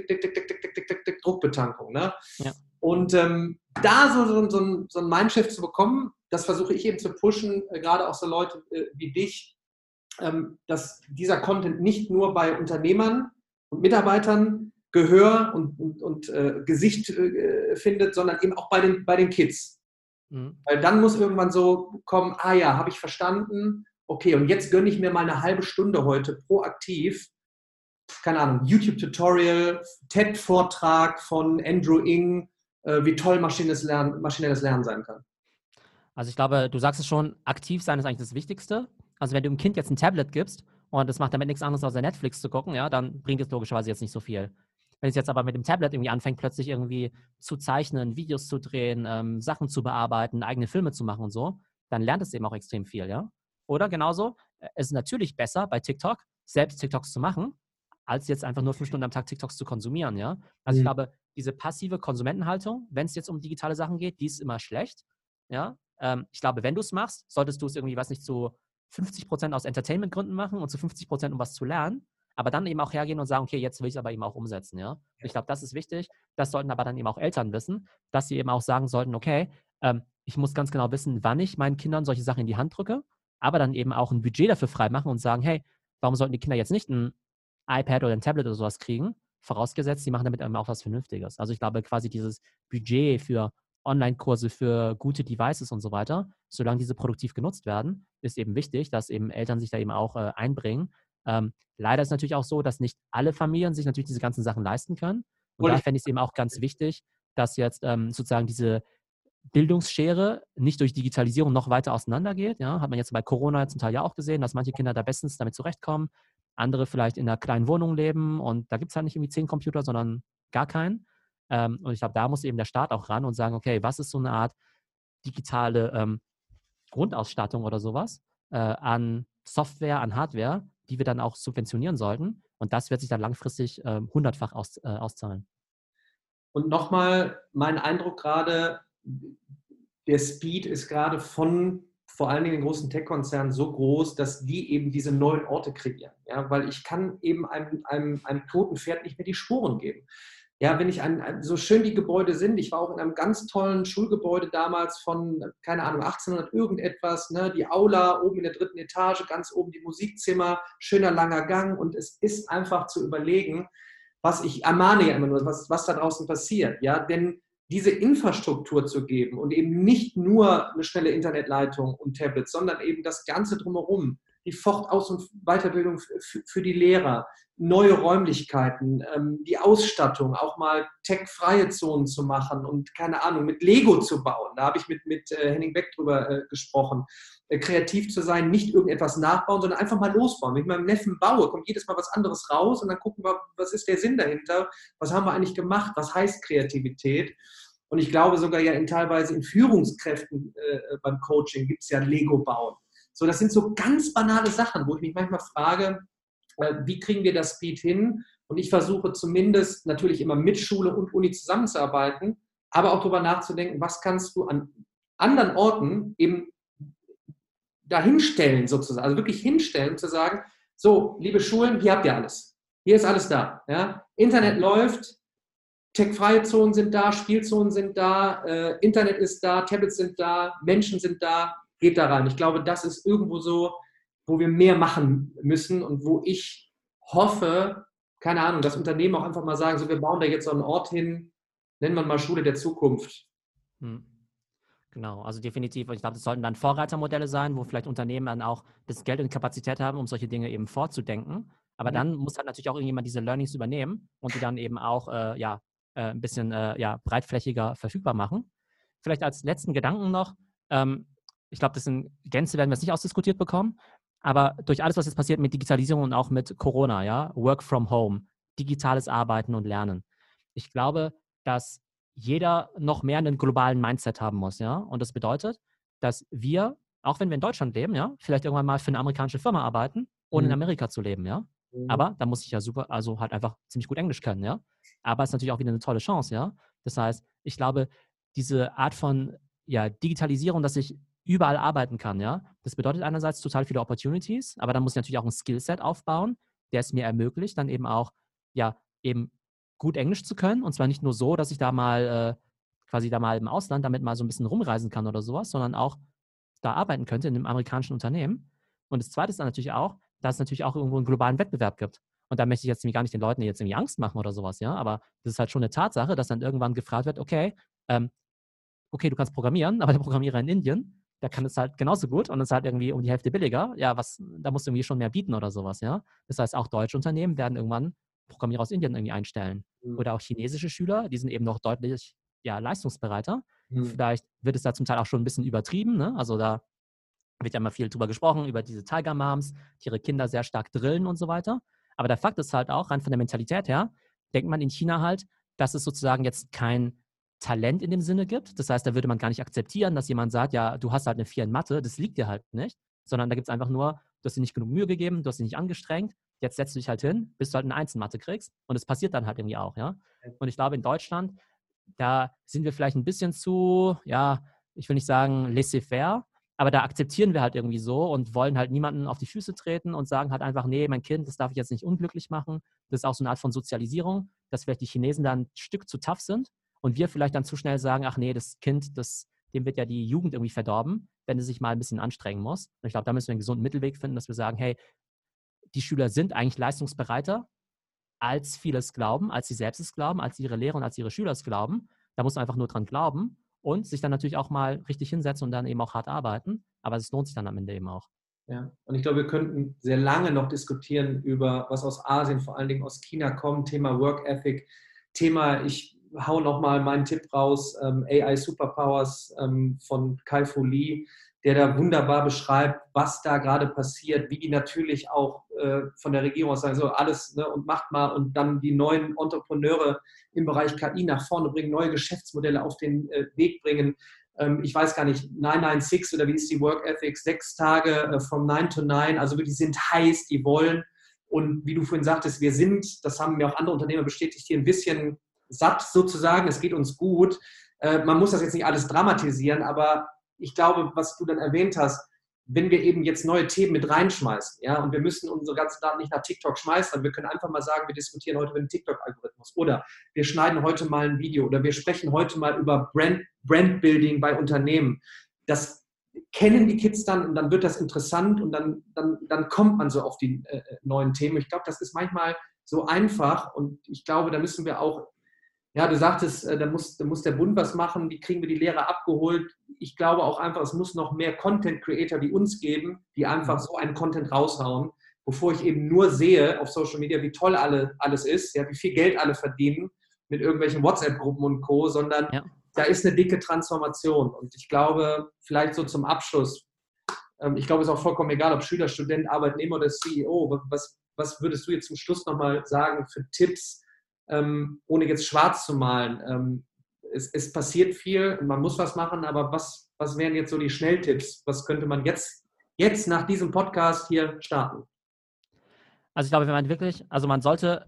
Druckbetankung. Ne? Ja. Und ähm, da so, so, so, ein, so ein Mindshift zu bekommen, das versuche ich eben zu pushen, äh, gerade auch so Leute äh, wie dich, ähm, dass dieser Content nicht nur bei Unternehmern und Mitarbeitern Gehör und, und, und äh, Gesicht äh, findet, sondern eben auch bei den, bei den Kids. Mhm. Weil dann muss irgendwann so kommen, ah ja, habe ich verstanden, okay, und jetzt gönne ich mir mal eine halbe Stunde heute proaktiv, keine Ahnung, YouTube-Tutorial, TED-Vortrag von Andrew Ng, äh, wie toll maschinelles Lernen, maschinelles Lernen sein kann. Also ich glaube, du sagst es schon, aktiv sein ist eigentlich das Wichtigste. Also wenn du dem Kind jetzt ein Tablet gibst und das macht damit nichts anderes, außer Netflix zu gucken, ja, dann bringt es logischerweise jetzt nicht so viel. Wenn es jetzt aber mit dem Tablet irgendwie anfängt, plötzlich irgendwie zu zeichnen, Videos zu drehen, ähm, Sachen zu bearbeiten, eigene Filme zu machen und so, dann lernt es eben auch extrem viel, ja. Oder genauso, äh, es ist natürlich besser bei TikTok, selbst TikToks zu machen, als jetzt einfach nur fünf Stunden am Tag TikToks zu konsumieren, ja. Also mhm. ich glaube, diese passive Konsumentenhaltung, wenn es jetzt um digitale Sachen geht, die ist immer schlecht, ja. Ähm, ich glaube, wenn du es machst, solltest du es irgendwie, weiß nicht, zu 50 Prozent aus Entertainment-Gründen machen und zu 50 Prozent, um was zu lernen aber dann eben auch hergehen und sagen, okay, jetzt will ich es aber eben auch umsetzen, ja. Ich glaube, das ist wichtig. Das sollten aber dann eben auch Eltern wissen, dass sie eben auch sagen sollten, okay, ähm, ich muss ganz genau wissen, wann ich meinen Kindern solche Sachen in die Hand drücke, aber dann eben auch ein Budget dafür freimachen und sagen, hey, warum sollten die Kinder jetzt nicht ein iPad oder ein Tablet oder sowas kriegen? Vorausgesetzt, sie machen damit eben auch was Vernünftiges. Also ich glaube, quasi dieses Budget für Online-Kurse, für gute Devices und so weiter, solange diese produktiv genutzt werden, ist eben wichtig, dass eben Eltern sich da eben auch äh, einbringen ähm, leider ist natürlich auch so, dass nicht alle Familien sich natürlich diese ganzen Sachen leisten können. Und, und da fände ich es eben auch ganz wichtig, dass jetzt ähm, sozusagen diese Bildungsschere nicht durch Digitalisierung noch weiter auseinandergeht. Ja? Hat man jetzt bei Corona zum Teil ja auch gesehen, dass manche Kinder da bestens damit zurechtkommen, andere vielleicht in einer kleinen Wohnung leben und da gibt es halt nicht irgendwie zehn Computer, sondern gar keinen. Ähm, und ich glaube, da muss eben der Staat auch ran und sagen, okay, was ist so eine Art digitale ähm, Grundausstattung oder sowas äh, an Software, an Hardware, die wir dann auch subventionieren sollten. Und das wird sich dann langfristig äh, hundertfach aus, äh, auszahlen. Und nochmal mein Eindruck gerade, der Speed ist gerade von vor allen Dingen den großen Tech-Konzernen so groß, dass die eben diese neuen Orte kreieren. Ja, weil ich kann eben einem, einem, einem toten Pferd nicht mehr die Spuren geben ja, wenn ich an, so schön die Gebäude sind, ich war auch in einem ganz tollen Schulgebäude damals von, keine Ahnung, 1800 irgendetwas, ne, die Aula oben in der dritten Etage, ganz oben die Musikzimmer, schöner langer Gang und es ist einfach zu überlegen, was ich ermahne ja immer nur, was, was da draußen passiert, ja, denn diese Infrastruktur zu geben und eben nicht nur eine schnelle Internetleitung und Tablets, sondern eben das Ganze drumherum, die Fortaus- und Weiterbildung für die Lehrer, neue Räumlichkeiten, ähm, die Ausstattung, auch mal tech-freie Zonen zu machen und keine Ahnung, mit Lego zu bauen. Da habe ich mit, mit äh, Henning Beck drüber äh, gesprochen. Äh, kreativ zu sein, nicht irgendetwas nachbauen, sondern einfach mal losbauen. Wenn ich meinem Neffen baue, kommt jedes Mal was anderes raus und dann gucken wir, was ist der Sinn dahinter? Was haben wir eigentlich gemacht? Was heißt Kreativität? Und ich glaube sogar ja in teilweise in Führungskräften beim Coaching gibt es ja Lego bauen. So, das sind so ganz banale Sachen, wo ich mich manchmal frage, wie kriegen wir das Speed hin? Und ich versuche zumindest natürlich immer mit Schule und Uni zusammenzuarbeiten, aber auch darüber nachzudenken, was kannst du an anderen Orten eben dahinstellen sozusagen, also wirklich hinstellen, zu sagen, so, liebe Schulen, hier habt ihr alles. Hier ist alles da. Ja? Internet läuft, tech-freie Zonen sind da, Spielzonen sind da, äh, Internet ist da, Tablets sind da, Menschen sind da, geht da rein. Ich glaube, das ist irgendwo so wo wir mehr machen müssen und wo ich hoffe, keine Ahnung, dass Unternehmen auch einfach mal sagen, so wir bauen da jetzt so einen Ort hin, nennen wir mal Schule der Zukunft. Hm. Genau, also definitiv. Ich glaube, das sollten dann Vorreitermodelle sein, wo vielleicht Unternehmen dann auch das Geld und Kapazität haben, um solche Dinge eben vorzudenken. Aber mhm. dann muss halt natürlich auch irgendjemand diese Learnings übernehmen und die dann eben auch äh, ja, äh, ein bisschen äh, ja, breitflächiger verfügbar machen. vielleicht als letzten Gedanken noch, ähm, ich glaube, das in Gänze werden wir es nicht ausdiskutiert bekommen, aber durch alles, was jetzt passiert mit Digitalisierung und auch mit Corona, ja, Work from Home, digitales Arbeiten und Lernen. Ich glaube, dass jeder noch mehr einen globalen Mindset haben muss, ja. Und das bedeutet, dass wir, auch wenn wir in Deutschland leben, ja, vielleicht irgendwann mal für eine amerikanische Firma arbeiten, ohne mhm. in Amerika zu leben, ja. Mhm. Aber da muss ich ja super, also halt einfach ziemlich gut Englisch können, ja. Aber es ist natürlich auch wieder eine tolle Chance, ja. Das heißt, ich glaube, diese Art von ja, Digitalisierung, dass ich überall arbeiten kann, ja. Das bedeutet einerseits total viele Opportunities, aber dann muss ich natürlich auch ein Skillset aufbauen, der es mir ermöglicht, dann eben auch, ja, eben gut Englisch zu können. Und zwar nicht nur so, dass ich da mal äh, quasi da mal im Ausland damit mal so ein bisschen rumreisen kann oder sowas, sondern auch da arbeiten könnte in einem amerikanischen Unternehmen. Und das Zweite ist dann natürlich auch, dass es natürlich auch irgendwo einen globalen Wettbewerb gibt. Und da möchte ich jetzt gar nicht den Leuten jetzt irgendwie Angst machen oder sowas, ja. Aber das ist halt schon eine Tatsache, dass dann irgendwann gefragt wird, okay, ähm, okay, du kannst programmieren, <laughs> aber der Programmierer in Indien, der kann es halt genauso gut und ist halt irgendwie um die Hälfte billiger. Ja, was, da musst du irgendwie schon mehr bieten oder sowas, ja. Das heißt, auch deutsche Unternehmen werden irgendwann Programmierer aus Indien irgendwie einstellen. Mhm. Oder auch chinesische Schüler, die sind eben noch deutlich ja, leistungsbereiter. Mhm. Vielleicht wird es da zum Teil auch schon ein bisschen übertrieben. Ne? Also da wird ja immer viel drüber gesprochen, über diese Tiger Moms, die ihre Kinder sehr stark drillen und so weiter. Aber der Fakt ist halt auch, rein von der Mentalität her, denkt man in China halt, dass es sozusagen jetzt kein Talent in dem Sinne gibt. Das heißt, da würde man gar nicht akzeptieren, dass jemand sagt, ja, du hast halt eine 4 in Mathe, das liegt dir halt nicht, sondern da gibt es einfach nur, du hast dir nicht genug Mühe gegeben, du hast dich nicht angestrengt, jetzt setzt du dich halt hin, bis du halt eine Eins in Mathe kriegst und es passiert dann halt irgendwie auch, ja. Und ich glaube, in Deutschland, da sind wir vielleicht ein bisschen zu, ja, ich will nicht sagen laissez-faire, aber da akzeptieren wir halt irgendwie so und wollen halt niemanden auf die Füße treten und sagen halt einfach, nee, mein Kind, das darf ich jetzt nicht unglücklich machen. Das ist auch so eine Art von Sozialisierung, dass vielleicht die Chinesen da ein Stück zu tough sind und wir vielleicht dann zu schnell sagen, ach nee, das Kind, das, dem wird ja die Jugend irgendwie verdorben, wenn es sich mal ein bisschen anstrengen muss. Und ich glaube, da müssen wir einen gesunden Mittelweg finden, dass wir sagen, hey, die Schüler sind eigentlich leistungsbereiter, als viele es glauben, als sie selbst es glauben, als ihre Lehrer und als ihre Schüler es glauben. Da muss man einfach nur dran glauben und sich dann natürlich auch mal richtig hinsetzen und dann eben auch hart arbeiten. Aber es lohnt sich dann am Ende eben auch. Ja, und ich glaube, wir könnten sehr lange noch diskutieren über, was aus Asien, vor allen Dingen aus China kommt, Thema Work Ethic, Thema, ich hau nochmal meinen Tipp raus, ähm, AI Superpowers ähm, von Kai Fu Lee, der da wunderbar beschreibt, was da gerade passiert, wie die natürlich auch äh, von der Regierung aus sagen, so alles ne, und macht mal und dann die neuen Entrepreneure im Bereich KI nach vorne bringen, neue Geschäftsmodelle auf den äh, Weg bringen. Ähm, ich weiß gar nicht, 996 oder wie ist die Work Ethics, sechs Tage äh, from 9 to 9, also die sind heiß, die wollen. Und wie du vorhin sagtest, wir sind, das haben mir auch andere Unternehmer bestätigt, hier ein bisschen satt sozusagen, es geht uns gut. Äh, man muss das jetzt nicht alles dramatisieren, aber ich glaube, was du dann erwähnt hast, wenn wir eben jetzt neue Themen mit reinschmeißen, ja, und wir müssen unsere ganzen Daten nicht nach TikTok schmeißen, wir können einfach mal sagen, wir diskutieren heute über den TikTok-Algorithmus oder wir schneiden heute mal ein Video oder wir sprechen heute mal über Brand, Brandbuilding bei Unternehmen. Das kennen die Kids dann und dann wird das interessant und dann, dann, dann kommt man so auf die äh, neuen Themen. Ich glaube, das ist manchmal so einfach und ich glaube, da müssen wir auch ja, du sagtest, äh, da muss, da muss der Bund was machen, wie kriegen wir die Lehrer abgeholt. Ich glaube auch einfach, es muss noch mehr Content Creator wie uns geben, die einfach mhm. so einen Content raushauen, bevor ich eben nur sehe auf Social Media, wie toll alle, alles ist, ja, wie viel Geld alle verdienen mit irgendwelchen WhatsApp-Gruppen und Co., sondern ja. da ist eine dicke Transformation. Und ich glaube, vielleicht so zum Abschluss, ähm, ich glaube, es ist auch vollkommen egal, ob Schüler, Student, Arbeitnehmer oder CEO, was, was würdest du jetzt zum Schluss nochmal sagen für Tipps, ähm, ohne jetzt schwarz zu malen. Ähm, es, es, passiert viel und man muss was machen, aber was, was wären jetzt so die Schnelltipps? Was könnte man jetzt, jetzt nach diesem Podcast hier starten? Also ich glaube, wenn man wirklich, also man sollte,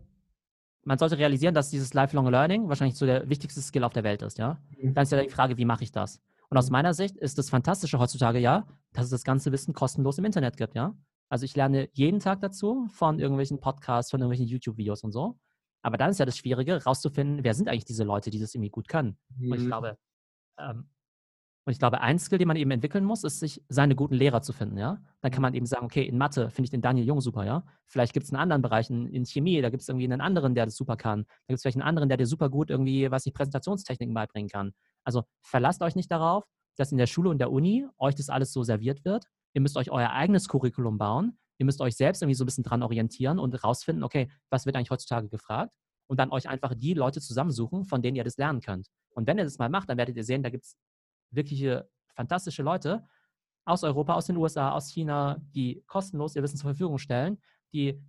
man sollte realisieren, dass dieses Lifelong Learning wahrscheinlich so der wichtigste Skill auf der Welt ist, ja. Mhm. Dann ist ja die Frage, wie mache ich das? Und aus meiner Sicht ist das Fantastische heutzutage ja, dass es das ganze Wissen kostenlos im Internet gibt, ja. Also ich lerne jeden Tag dazu von irgendwelchen Podcasts, von irgendwelchen YouTube-Videos und so. Aber dann ist ja das Schwierige, rauszufinden, wer sind eigentlich diese Leute, die das irgendwie gut können. Mhm. Und ich mhm. glaube, ähm, und ich glaube, ein Skill, den man eben entwickeln muss, ist, sich seine guten Lehrer zu finden, ja. Dann kann man eben sagen, okay, in Mathe finde ich den Daniel Jung super, ja. Vielleicht gibt es einen anderen Bereich, in, in Chemie, da gibt es irgendwie einen anderen, der das super kann. Da gibt es vielleicht einen anderen, der dir super gut irgendwie, was ich, Präsentationstechniken beibringen kann. Also verlasst euch nicht darauf, dass in der Schule und der Uni euch das alles so serviert wird. Ihr müsst euch euer eigenes Curriculum bauen. Ihr müsst euch selbst irgendwie so ein bisschen dran orientieren und rausfinden, okay, was wird eigentlich heutzutage gefragt? Und dann euch einfach die Leute zusammensuchen, von denen ihr das lernen könnt. Und wenn ihr das mal macht, dann werdet ihr sehen, da gibt es wirkliche fantastische Leute aus Europa, aus den USA, aus China, die kostenlos ihr Wissen zur Verfügung stellen, die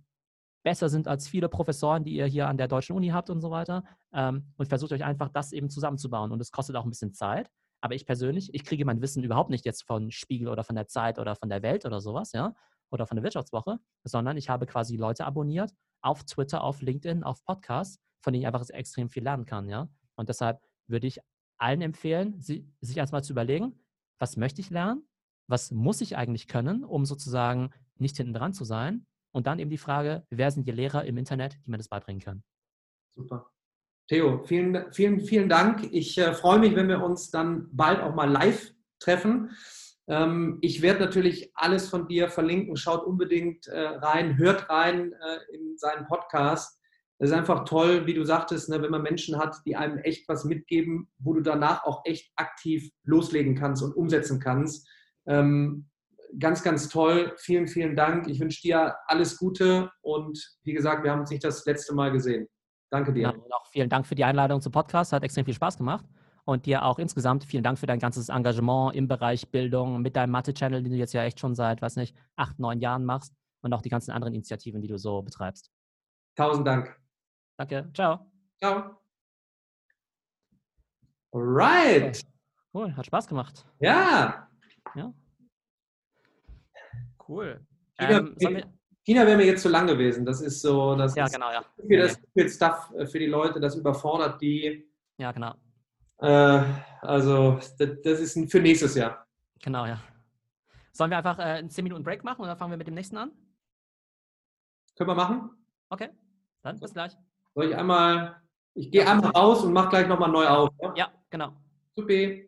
besser sind als viele Professoren, die ihr hier an der deutschen Uni habt und so weiter. Ähm, und versucht euch einfach das eben zusammenzubauen. Und es kostet auch ein bisschen Zeit. Aber ich persönlich, ich kriege mein Wissen überhaupt nicht jetzt von Spiegel oder von der Zeit oder von der Welt oder sowas, ja, oder von der Wirtschaftswoche, sondern ich habe quasi Leute abonniert auf Twitter, auf LinkedIn, auf Podcasts, von denen ich einfach extrem viel lernen kann, ja. Und deshalb würde ich allen empfehlen, sich erstmal zu überlegen, was möchte ich lernen? Was muss ich eigentlich können, um sozusagen nicht hinten dran zu sein? Und dann eben die Frage, wer sind die Lehrer im Internet, die mir das beibringen können? Super. Theo, vielen, vielen, vielen Dank. Ich äh, freue mich, wenn wir uns dann bald auch mal live treffen. Ähm, ich werde natürlich alles von dir verlinken. Schaut unbedingt äh, rein, hört rein äh, in seinen Podcast. Es ist einfach toll, wie du sagtest, ne, wenn man Menschen hat, die einem echt was mitgeben, wo du danach auch echt aktiv loslegen kannst und umsetzen kannst. Ähm, ganz, ganz toll. Vielen, vielen Dank. Ich wünsche dir alles Gute und wie gesagt, wir haben uns nicht das letzte Mal gesehen. Danke dir. Ja, vielen Dank für die Einladung zum Podcast. Hat extrem viel Spaß gemacht. Und dir auch insgesamt vielen Dank für dein ganzes Engagement im Bereich Bildung mit deinem Mathe-Channel, den du jetzt ja echt schon seit, weiß nicht, acht, neun Jahren machst und auch die ganzen anderen Initiativen, die du so betreibst. Tausend Dank. Danke. Ciao. Ciao. Alright. Cool, hat Spaß gemacht. Ja. Ja. Cool. China, ähm, China wäre mir jetzt zu lang gewesen. Das ist so, das ja, genau, ja. für das viel Stuff äh, für die Leute, das überfordert die. Ja, genau. Äh, also, das, das, ist für nächstes Jahr. Genau, ja. Sollen wir einfach äh, einen 10 Minuten Break machen und dann fangen wir mit dem nächsten an? Können wir machen? Okay, dann bis gleich. Soll ich einmal, ich gehe einmal raus und mache gleich nochmal neu auf. Ja, ja genau. Super.